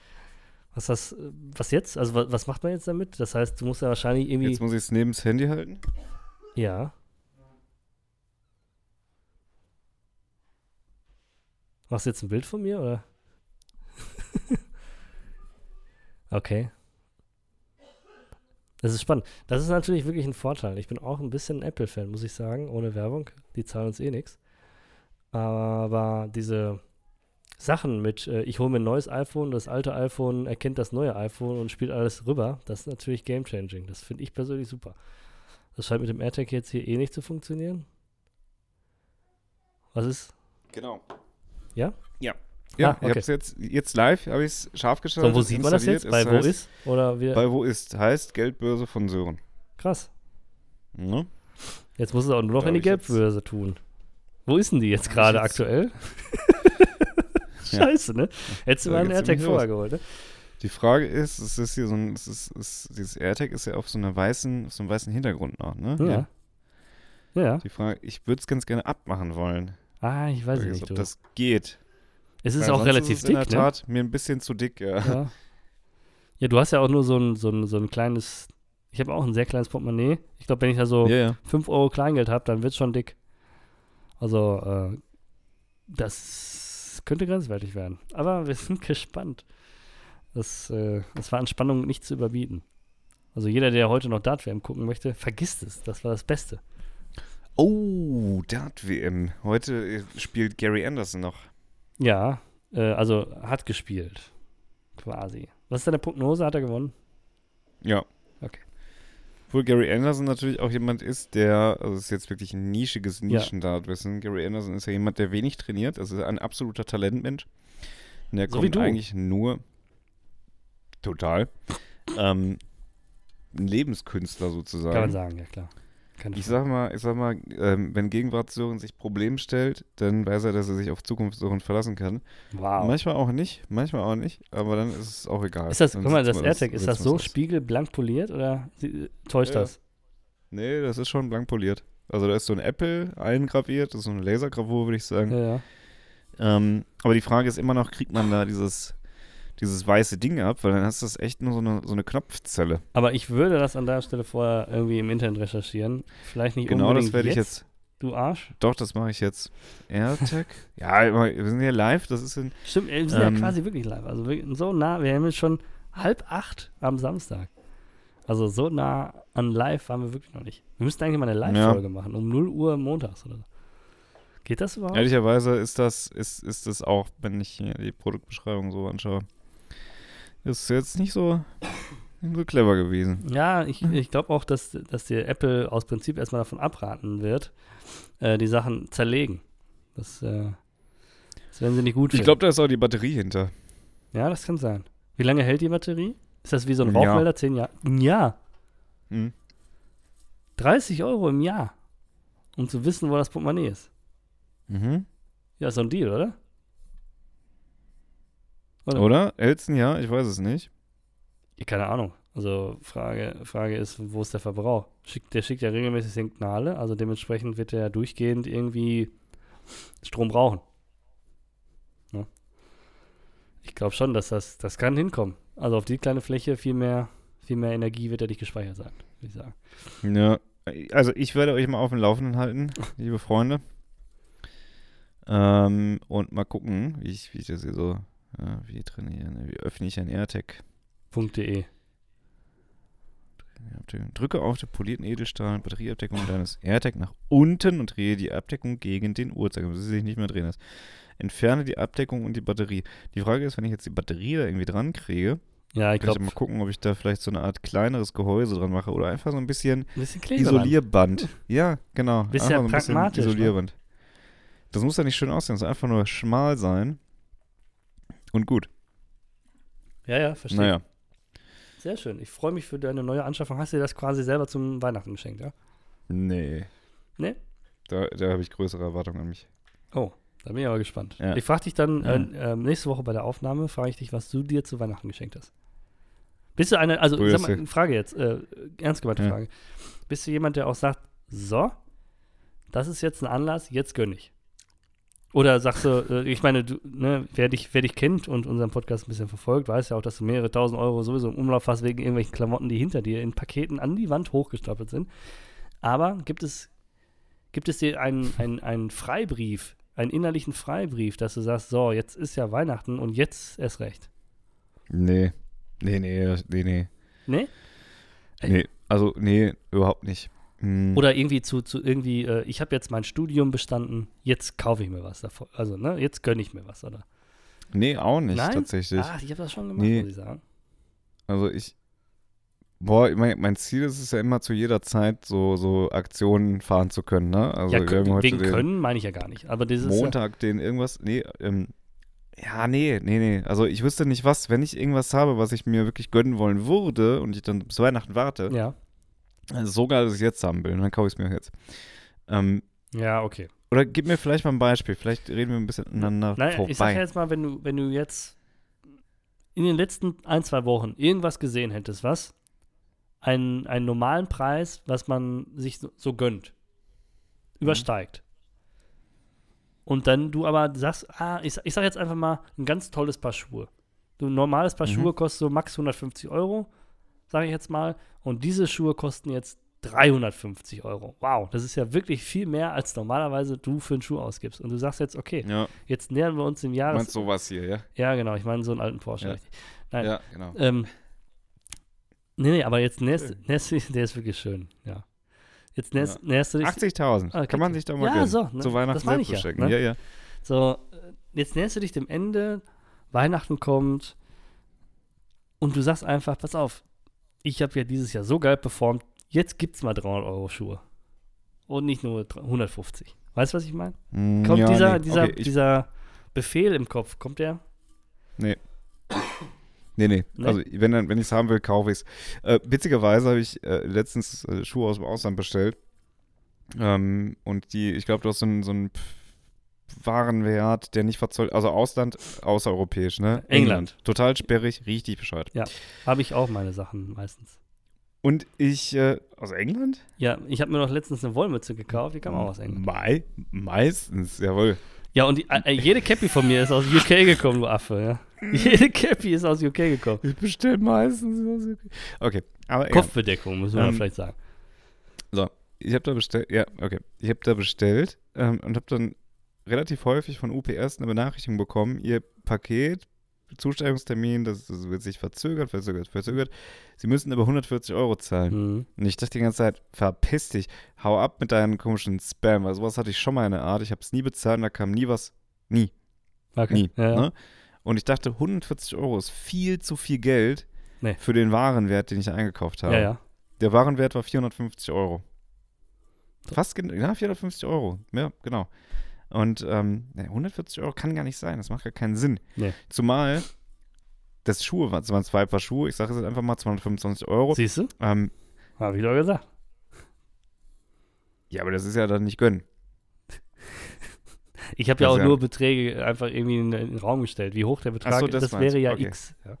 Was das, was jetzt? Also was, was macht man jetzt damit? Das heißt, du musst ja wahrscheinlich irgendwie. Jetzt muss ich es neben das Handy halten. ja. Machst du jetzt ein Bild von mir, oder? okay. Das ist spannend. Das ist natürlich wirklich ein Vorteil. Ich bin auch ein bisschen Apple-Fan, muss ich sagen, ohne Werbung. Die zahlen uns eh nichts. Aber diese Sachen mit, äh, ich hole mir ein neues iPhone, das alte iPhone erkennt das neue iPhone und spielt alles rüber, das ist natürlich game-changing. Das finde ich persönlich super. Das scheint mit dem AirTag jetzt hier eh nicht zu funktionieren. Was ist? Genau. Ja? Ja. Ja, Ah, ich habe okay. es jetzt, jetzt live, habe ich es scharf geschaltet. So, wo sieht man das jetzt? Bei Es wo heißt- ist? Oder wir? Bei wo ist? Heißt Geldbörse von Sören. Krass. Ne? Jetzt muss es auch nur noch Da in die ich Geldbörse tun. Wo ist denn die jetzt ich gerade aktuell? Ja. Scheiße, ne? Hättest du mal einen AirTag vorher geholt, ne? Die Frage ist, es ist hier so ein, es ist, es, dieses AirTag ist ja auf so einer weißen, auf so einem weißen Hintergrund noch, ne? Hier. Ja. Ja. Die Frage, ich würde es ganz gerne abmachen wollen. Ah, ich weiß Frage nicht, ist, du. ob das geht. es ist Weil auch relativ ist dick, in der ne? Tat mir ein bisschen zu dick, ja. Ja. ja, du hast ja auch nur so ein, so ein, so ein kleines, ich habe auch ein sehr kleines Portemonnaie. Ich glaube, wenn ich da so Ja, ja. 5 Euro Kleingeld habe, dann wird es schon dick. Also, äh, das könnte grenzwertig werden. Aber wir sind gespannt. Das, äh, das war an Spannung nicht zu überbieten. Also jeder, der heute noch Dart-WM gucken möchte, vergisst es. Das war das Beste. Oh, Dart-WM. Heute äh, spielt Gary Anderson noch. Ja, äh, also hat gespielt. Quasi. Was ist deine Prognose? Hat er gewonnen? Ja. Okay. Obwohl Gary Anderson natürlich auch jemand ist, der, also es ist jetzt wirklich ein nischiges Ja. Nischen-Dart-Wissen. Gary Anderson ist ja jemand, der wenig trainiert, also ein absoluter Talentmensch. Und der So kommt eigentlich nur total. Ähm, ein Lebenskünstler sozusagen. Kann man sagen, ja klar. Keine Ich sag mal, ich sag mal, ähm, wenn Gegenwart Sören sich Problem stellt, dann weiß er, dass er sich auf Zukunft Sören verlassen kann. Wow. Manchmal auch nicht, manchmal auch nicht, aber dann ist es auch egal. Ist das, Dann guck mal, das AirTag, ist das so aus. spiegelblank poliert oder sie- täuscht Ja, ja. das? Nee, das ist schon blank poliert. Also da ist so ein Apple eingraviert, das ist so eine Lasergravur, würde ich sagen. Ja, ja. Ähm, aber die Frage ist immer noch, kriegt man da dieses, dieses weiße Ding ab? Weil dann hast du das echt nur so eine, so eine Knopfzelle. Aber ich würde das an der Stelle vorher irgendwie im Internet recherchieren. Vielleicht nicht Genau unbedingt das werde ich jetzt. Du Arsch. Doch, das mache ich jetzt. AirTag? ja, wir sind hier live, das ist in. Stimmt, wir sind Ähm. ja quasi wirklich live. Also wirklich so nah, wir haben jetzt schon halb acht am Samstag. Also so nah an live waren wir wirklich noch nicht. Wir müssten eigentlich mal eine Live-Folge machen, um 0 Uhr montags oder so. Geht das überhaupt? Ehrlicherweise ist das, ist, ist das auch, wenn ich die Produktbeschreibung so anschaue, ist jetzt nicht so, nicht so clever gewesen. Ja, ich, ich glaube auch, dass, dass dir Apple aus Prinzip erstmal davon abraten wird, äh, die Sachen zerlegen. Das, äh, das werden sie nicht gut Ich finden. glaube, da ist auch die Batterie hinter. Ja, das kann sein. Wie lange hält die Batterie? Ist das wie so ein. Rauchmelder? Zehn Jahre? Ein Jahr. Hm. 30 Euro im Jahr. Um zu wissen, wo das Portemonnaie ist. Mhm. Ja, ist so ein Deal, oder? Oder? Oder? Elson, ja, ich weiß es nicht. Keine Ahnung. Also Frage, Frage ist, wo ist der Verbrauch? Schickt, der schickt ja regelmäßig Signale, also dementsprechend wird er durchgehend irgendwie Strom brauchen. Ja. Ich glaube schon, dass das, das kann hinkommen. Also auf die kleine Fläche viel mehr, viel mehr Energie wird er nicht gespeichert sein, würde ich sagen. Ja, also ich werde euch mal auf dem Laufenden halten, liebe Freunde. Ähm, und mal gucken, wie ich, wie ich das hier so, ja, wie trainieren, wie öffne ich ein AirTag. .de. Drücke auf den polierten Edelstahl Batterieabdeckung deines AirTag nach unten und drehe die Abdeckung gegen den Uhrzeiger, bis sie sich nicht mehr drehen lässt. Entferne die Abdeckung und die Batterie. Die Frage ist, wenn ich jetzt die Batterie da irgendwie dran kriege, Ja, ich kann ich glaube, mal gucken, ob ich da vielleicht so eine Art kleineres Gehäuse dran mache oder einfach so ein bisschen ein bisschen. Isolierband. Ja, genau. Ja Einfach so ein bisschen pragmatisch, ne? Isolierband. Das muss ja nicht schön aussehen, es soll einfach nur schmal sein. Und gut. Ja, ja, verstehe. Naja. Sehr schön. Ich freue mich für deine neue Anschaffung. Hast du dir das quasi selber zum Weihnachten geschenkt, ja? Nee. Nee? Da, da habe ich größere Erwartungen an mich. Oh, da bin ich aber gespannt. Ja. Ich frage dich dann Ja. äh, nächste Woche bei der Aufnahme, frage ich dich, was du dir zu Weihnachten geschenkt hast. Bist du eine, also Grüße. sag mal, Frage jetzt, äh, ernst gemeinte Ja. Frage. Bist du jemand, der auch sagt, so, das ist jetzt ein Anlass, jetzt gönn ich? Oder sagst du, äh, ich meine, du, ne, wer, dich, wer dich kennt und unseren Podcast ein bisschen verfolgt, weiß ja auch, dass du mehrere tausend Euro sowieso im Umlauf hast wegen irgendwelchen Klamotten, die hinter dir in Paketen an die Wand hochgestapelt sind. Aber gibt es, gibt es dir einen, einen, einen Freibrief, einen innerlichen Freibrief, dass du sagst, so, jetzt ist ja Weihnachten und jetzt erst recht. Nee. Nee, nee, nee, nee. Ne? Ey. Nee, also, nee, überhaupt nicht. Hm. Oder irgendwie zu, zu irgendwie, äh, ich habe jetzt mein Studium bestanden, jetzt kaufe ich mir was davon. Also, ne, jetzt gönne ich mir was, oder? Nee, auch nicht Nein? tatsächlich. Ach, ich habe das schon gemacht, Nee. muss ich sagen. Also ich, boah, mein, mein Ziel ist es ja immer zu jeder Zeit so, so Aktionen fahren zu können, ne? Also ja, wir kö- haben heute wegen den können meine ich ja gar nicht. Aber dieses Montag den irgendwas, nee, ähm, ja, nee, nee, nee. Also ich wüsste nicht was, wenn ich irgendwas habe, was ich mir wirklich gönnen wollen würde und ich dann bis Weihnachten warte, Ja, also so geil, dass ich es jetzt haben will, und dann kaufe ich es mir jetzt. Ähm, ja, okay. oder gib mir vielleicht mal ein Beispiel, vielleicht reden wir ein bisschen aneinander Nein, vorbei. ich sag ja jetzt mal, wenn du, wenn du jetzt in den letzten ein, zwei Wochen irgendwas gesehen hättest, was einen, einen normalen Preis, was man sich so, so gönnt, übersteigt. Und dann du aber sagst, ah, ich, ich sag jetzt einfach mal, ein ganz tolles Paar Schuhe. Du, ein normales Paar Mhm. Schuhe kostet so max 150 Euro, sage ich jetzt mal. Und diese Schuhe kosten jetzt 350 Euro. Wow, das ist ja wirklich viel mehr, als normalerweise du für einen Schuh ausgibst. Und du sagst jetzt, okay, ja, jetzt nähern wir uns dem du Jahres... meinst sowas hier, ja? Ja, genau, ich meine so einen alten Porsche. Ja. Nein. Ja, genau. Ähm, nee, nee, aber jetzt näherst, näherst du, der ist wirklich schön, ja. Jetzt näherst, Ja. näherst du dich. 80.000, Ah, kann man sich doch mal Ja, gönnen. so, ne? Zu Weihnachten selbst ja, verschenken. ne? Ja, ja. So, äh, jetzt näherst du dich dem Ende, Weihnachten kommt und du sagst einfach, pass auf, ich habe ja dieses Jahr so geil performt, jetzt gibt's mal 300 Euro Schuhe. Und nicht nur 3- 150. Weißt du, was ich meine? Mm, Kommt ja, dieser, nee. dieser, okay, dieser Befehl im Kopf, kommt der? Nee, nee. Nee? Also, wenn, dann- wenn ich es haben will, kaufe ich es. Äh, witzigerweise habe ich äh, letztens äh, Schuhe aus dem Ausland bestellt. Ähm, und die, ich glaube, du hast so einen, so Pf- Warenwert, der nicht verzollt, also Ausland, außereuropäisch, ne? England. Total sperrig, richtig bescheuert. Habe ich auch meine Sachen meistens. Und ich, äh, aus England? Ja, ich habe mir noch letztens eine Wollmütze gekauft, die kam auch aus England. Mei meistens, jawohl. Ja, und die, äh, jede Cappy von mir ist aus UK gekommen, du Affe, ja. Jede Cappy ist aus UK gekommen. Ich bestelle meistens. aus UK. Okay, aber ja. Kopfbedeckung, muss man Ähm, vielleicht sagen. ich habe da bestellt, ja, okay. Ich habe da bestellt ähm, und habe dann relativ häufig von UPS eine Benachrichtigung bekommen, ihr Paket, Zustellungstermin, das, das wird sich verzögert, verzögert, verzögert. Sie müssen aber 140 Euro zahlen. Mhm. Und ich dachte die ganze Zeit, verpiss dich, hau ab mit deinen komischen Spam, weil sowas hatte ich schon mal in der Art. Ich habe es nie bezahlt, und da kam nie was, nie, Okay. nie. Ja, ja. Ne? Und ich dachte, 140 Euro ist viel zu viel Geld Nee. für den Warenwert, den ich eingekauft habe. ja. Der Warenwert war 450 Euro. Fast genau, ja, 450 Euro. Ja, genau. Und ähm, ne, 140 Euro kann gar nicht sein. Das macht gar keinen Sinn. Nee. Zumal das Schuhe waren, es waren zwei Paar Schuhe. Ich sage es jetzt einfach mal 225 Euro. Siehst du? Ähm, Habe ich doch gesagt. ja, aber das ist ja dann nicht gönnen. Ich habe ja Das auch ist ja- nur Beträge einfach irgendwie in, in den Raum gestellt. Wie hoch der Betrag so, ist, das das meinst wäre ja Okay. X. Ja.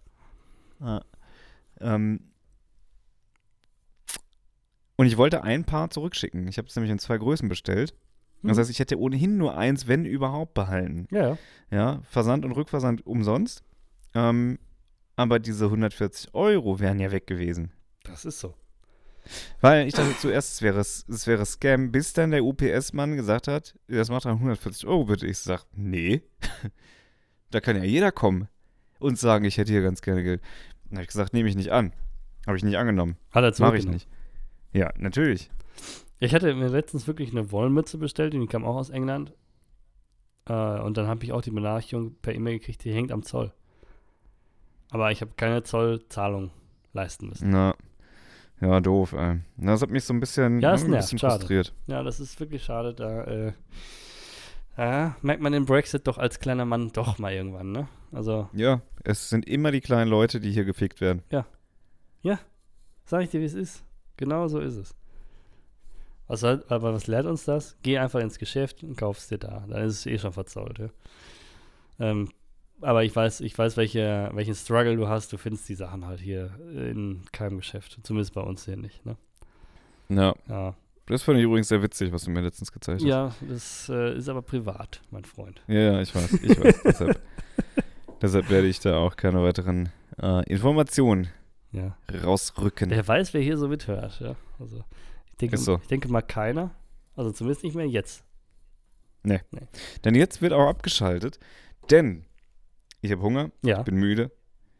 Ja. Ähm, und ich wollte ein Paar zurückschicken. Ich habe es nämlich in zwei Größen bestellt. Das Mhm. heißt, ich hätte ohnehin nur eins, wenn überhaupt, behalten. ja, ja. Versand und Rückversand umsonst. Ähm, aber diese 140 Euro wären ja weg gewesen. Das ist so. Weil ich dachte zuerst, es wäre, es wäre Scam, bis dann der UPS-Mann gesagt hat, das macht dann 140 Euro bitte. Ich sag, nee, da kann ja jeder kommen und sagen, ich hätte hier ganz gerne Geld. Dann habe ich gesagt, nehme ich nicht an. Habe ich nicht angenommen. Hat er Mache ich nicht. Ja, natürlich. Ich hatte mir letztens wirklich eine Wollmütze bestellt, die kam auch aus England. Äh, und dann habe ich auch die Benachrichtigung per E-Mail gekriegt, die hängt am Zoll. Aber ich habe keine Zollzahlung leisten müssen. Na, ja, doof, ey. Na, Das hat mich so ein bisschen, Ja, es ein nervt, bisschen schade. frustriert. Ja, das ist wirklich schade. Da äh, ja, merkt man den Brexit doch als kleiner Mann doch mal irgendwann, ne? Also, Ja, es sind immer die kleinen Leute, die hier gefickt werden. sag ich dir, wie es ist. Genau so ist es. Was soll, aber was lehrt uns das? Geh einfach ins Geschäft und kaufst dir da. Dann ist es eh schon verzollt, ja. Ähm, aber ich weiß, ich weiß, welche, welchen Struggle du hast. Du findest die Sachen halt hier in keinem Geschäft. Zumindest bei uns hier nicht, ne? Ja, Ja, das fand ich übrigens sehr witzig, was du mir letztens gezeigt hast. ja das äh, ist aber privat, mein Freund. Ja, ja, ich weiß, ich weiß. deshalb, deshalb werde ich da auch keine weiteren äh, Informationen Ja. rausrücken. Wer weiß, wer hier so mithört, ja. Also, denke, Ist so. ich denke mal keiner. Also zumindest nicht mehr jetzt. Denn jetzt wird auch abgeschaltet, denn ich habe Hunger, Ja, bin müde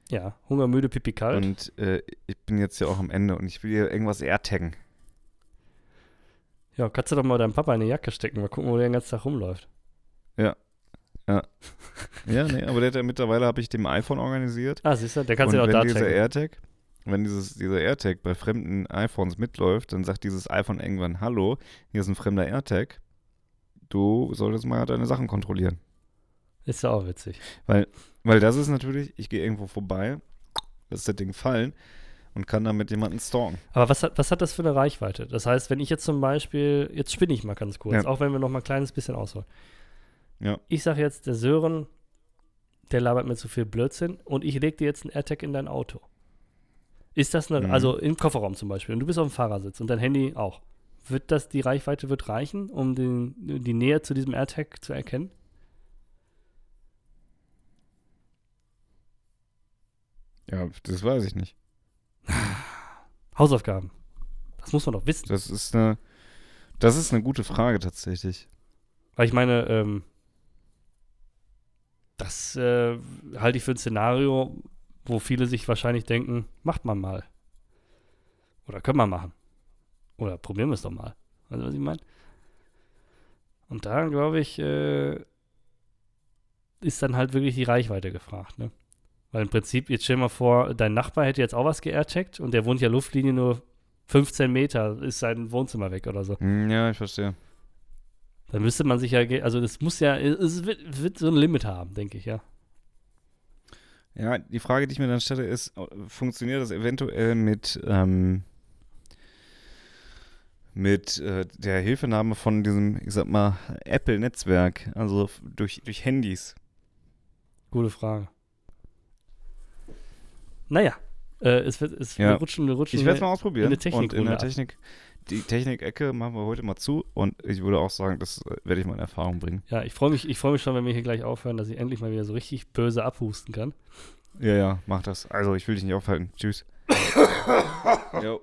ja. Hunger, müde, Pipi kalt. und äh, ich bin jetzt ja auch am Ende und ich will hier irgendwas AirTaggen. ja, kannst du doch mal deinem Papa in eine Jacke stecken, mal gucken, wo der den ganzen Tag rumläuft. Ja, nee, aber der hat ja mittlerweile, habe ich dem iPhone organisiert. Ah, siehst du, der kannst du ja auch da checken. AirTag, wenn dieses, dieser AirTag bei fremden iPhones mitläuft, dann sagt dieses iPhone irgendwann, hallo, hier ist ein fremder AirTag, du solltest mal deine Sachen kontrollieren. Ist ja auch witzig. Weil das ist natürlich, ich gehe irgendwo vorbei, lässt das Ding fallen und kann damit jemanden stalken. Aber was hat, was hat das für eine Reichweite? Das heißt, wenn ich jetzt zum Beispiel, jetzt spinne ich mal ganz kurz, Ja. auch wenn wir noch mal ein kleines bisschen ausholen. Ja. Ich sage jetzt, der Sören, der labert mir zu viel Blödsinn und ich lege dir jetzt einen AirTag in dein Auto. Ist das eine, Mhm. also im Kofferraum zum Beispiel, und du bist auf dem Fahrersitz und dein Handy auch. Wird das, die Reichweite wird reichen, um den, die Nähe zu diesem AirTag zu erkennen? Ja, das weiß ich nicht. Hausaufgaben. Das muss man doch wissen. Das ist eine, das ist eine gute Frage tatsächlich. Weil ich meine, ähm, das äh, halte ich für ein Szenario, wo viele sich wahrscheinlich denken, macht man mal. Oder können wir machen. Oder probieren wir es doch mal. Weißt du, was ich meine? Und da, glaube ich, äh, ist dann halt wirklich die Reichweite gefragt, ne? Weil im Prinzip, jetzt stell dir mal vor, dein Nachbar hätte jetzt auch was geairtaggt und der wohnt ja Luftlinie nur 15 Meter, ist sein Wohnzimmer weg oder so. Hm, Ja, ich verstehe. Dann müsste man sich ja, also das muss ja, es wird, wird so ein Limit haben, denke ich, ja. Ja, die Frage, die ich mir dann stelle, ist, äh, funktioniert das eventuell mit, ähm, mit äh, der Hilfenahme von diesem, ich sag mal, Apple-Netzwerk, also durch, durch Handys? Gute Frage. Naja, äh, es wird, es Ja. wir rutschen, wir rutschen. Ich werde es mal ausprobieren. in eine und in der ab. Die Technik-Ecke machen wir heute mal zu und ich würde auch sagen, das äh, werde ich mal in Erfahrung bringen. Ja, ich freue mich, ich freue mich schon, wenn wir hier gleich aufhören, dass ich endlich mal wieder so richtig böse abhusten kann. Ja, ja, mach das. Also, ich will dich nicht aufhalten. Tschüss. jo.